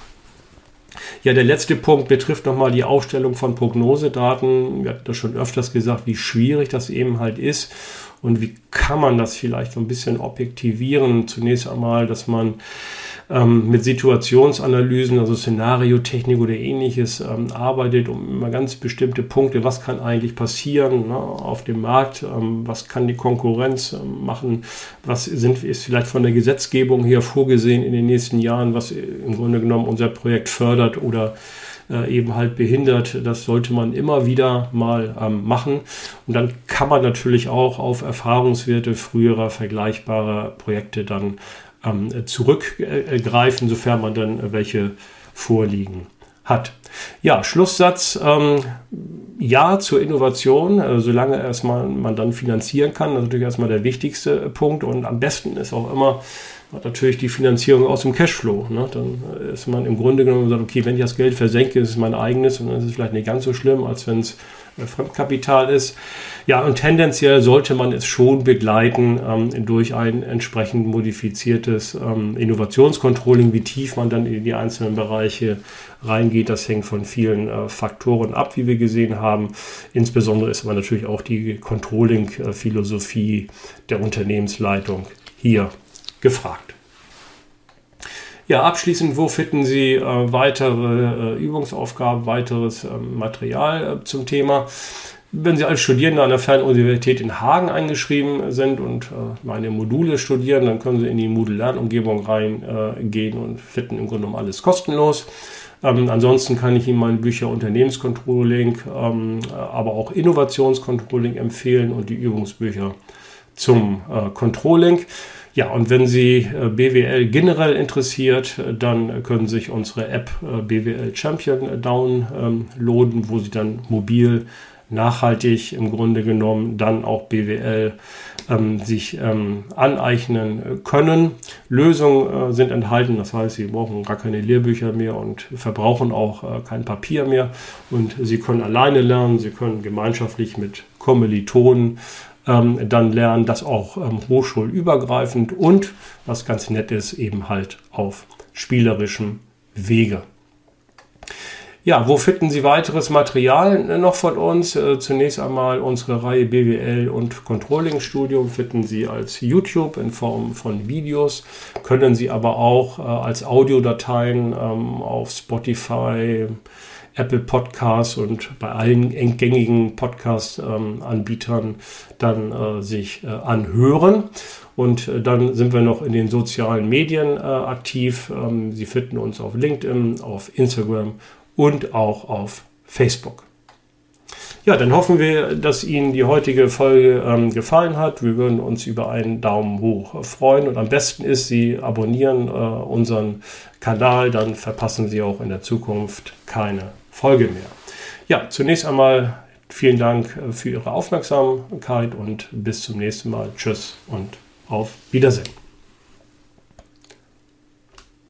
Ja, der letzte Punkt betrifft nochmal die Aufstellung von Prognosedaten. Wir hatten das schon öfters gesagt, wie schwierig das eben halt ist und wie kann man das vielleicht so ein bisschen objektivieren. Zunächst einmal, dass man ähm, mit Situationsanalysen, also Szenariotechnik oder ähnliches ähm, arbeitet, um immer ganz bestimmte Punkte, was kann eigentlich passieren ne, auf dem Markt, ähm, was kann die Konkurrenz ähm, machen, was sind, ist vielleicht von der Gesetzgebung her vorgesehen in den nächsten Jahren, was im Grunde genommen unser Projekt fördert oder äh, eben halt behindert. Das sollte man immer wieder mal ähm, machen. Und dann kann man natürlich auch auf Erfahrungswerte früherer vergleichbarer Projekte dann ähm, zurückgreifen, sofern man dann welche vorliegen hat. Ja, Schlusssatz. Ähm, ja zur Innovation, äh, solange erstmal man dann finanzieren kann. Das ist natürlich erstmal der wichtigste Punkt. Und am besten ist auch immer natürlich die Finanzierung aus dem Cashflow. Ne? Dann ist man im Grunde genommen sagt, okay, wenn ich das Geld versenke, ist es mein eigenes und dann ist es vielleicht nicht ganz so schlimm, als wenn es äh, Fremdkapital ist. Ja, und tendenziell sollte man es schon begleiten ähm, durch ein entsprechend modifiziertes ähm, Innovationscontrolling. Wie tief man dann in die einzelnen Bereiche reingeht, das hängt von vielen äh, Faktoren ab, wie wir gesehen haben. Insbesondere ist aber natürlich auch die Controlling-Philosophie der Unternehmensleitung hier gefragt. Ja, abschließend, wo finden Sie äh, weitere äh, Übungsaufgaben, weiteres ähm, Material äh, zum Thema? Wenn Sie als Studierende an der Fernuniversität in Hagen eingeschrieben sind und äh, meine Module studieren, dann können Sie in die Moodle-Lernumgebung reingehen und finden im Grunde genommen alles kostenlos. Ähm, ansonsten kann ich Ihnen meine Bücher Unternehmenscontrolling, ähm, aber auch Innovationscontrolling empfehlen und die Übungsbücher zum äh, Controlling. Ja, und wenn Sie äh, BWL generell interessiert, äh, dann können Sie sich unsere App äh, BWL Champion downloaden, wo Sie dann mobil nachhaltig im Grunde genommen dann auch BWL ähm, sich ähm, aneignen können. Lösungen äh, sind enthalten, das heißt, Sie brauchen gar keine Lehrbücher mehr und verbrauchen auch äh, kein Papier mehr. Und Sie können alleine lernen, Sie können gemeinschaftlich mit Kommilitonen ähm, dann lernen, das auch ähm, hochschulübergreifend und, was ganz nett ist, eben halt auf spielerischem Wege. Ja, wo finden Sie weiteres Material noch von uns? Äh, zunächst einmal unsere Reihe BWL und Controlling Studium finden Sie als YouTube in Form von Videos, können Sie aber auch äh, als Audiodateien ähm, auf Spotify, Apple Podcasts und bei allen gängigen Podcast-Anbietern ähm, dann äh, sich äh, anhören. Und äh, dann sind wir noch in den sozialen Medien aktiv. Ähm, Sie finden uns auf LinkedIn, auf Instagram und auch auf Facebook. Ja, dann hoffen wir, dass Ihnen die heutige Folge ähm, gefallen hat. Wir würden uns über einen Daumen hoch freuen und am besten ist, Sie abonnieren äh, unseren Kanal, dann verpassen Sie auch in der Zukunft keine Folge mehr. Ja, zunächst einmal vielen Dank äh, für Ihre Aufmerksamkeit und bis zum nächsten Mal. Tschüss und auf Wiedersehen.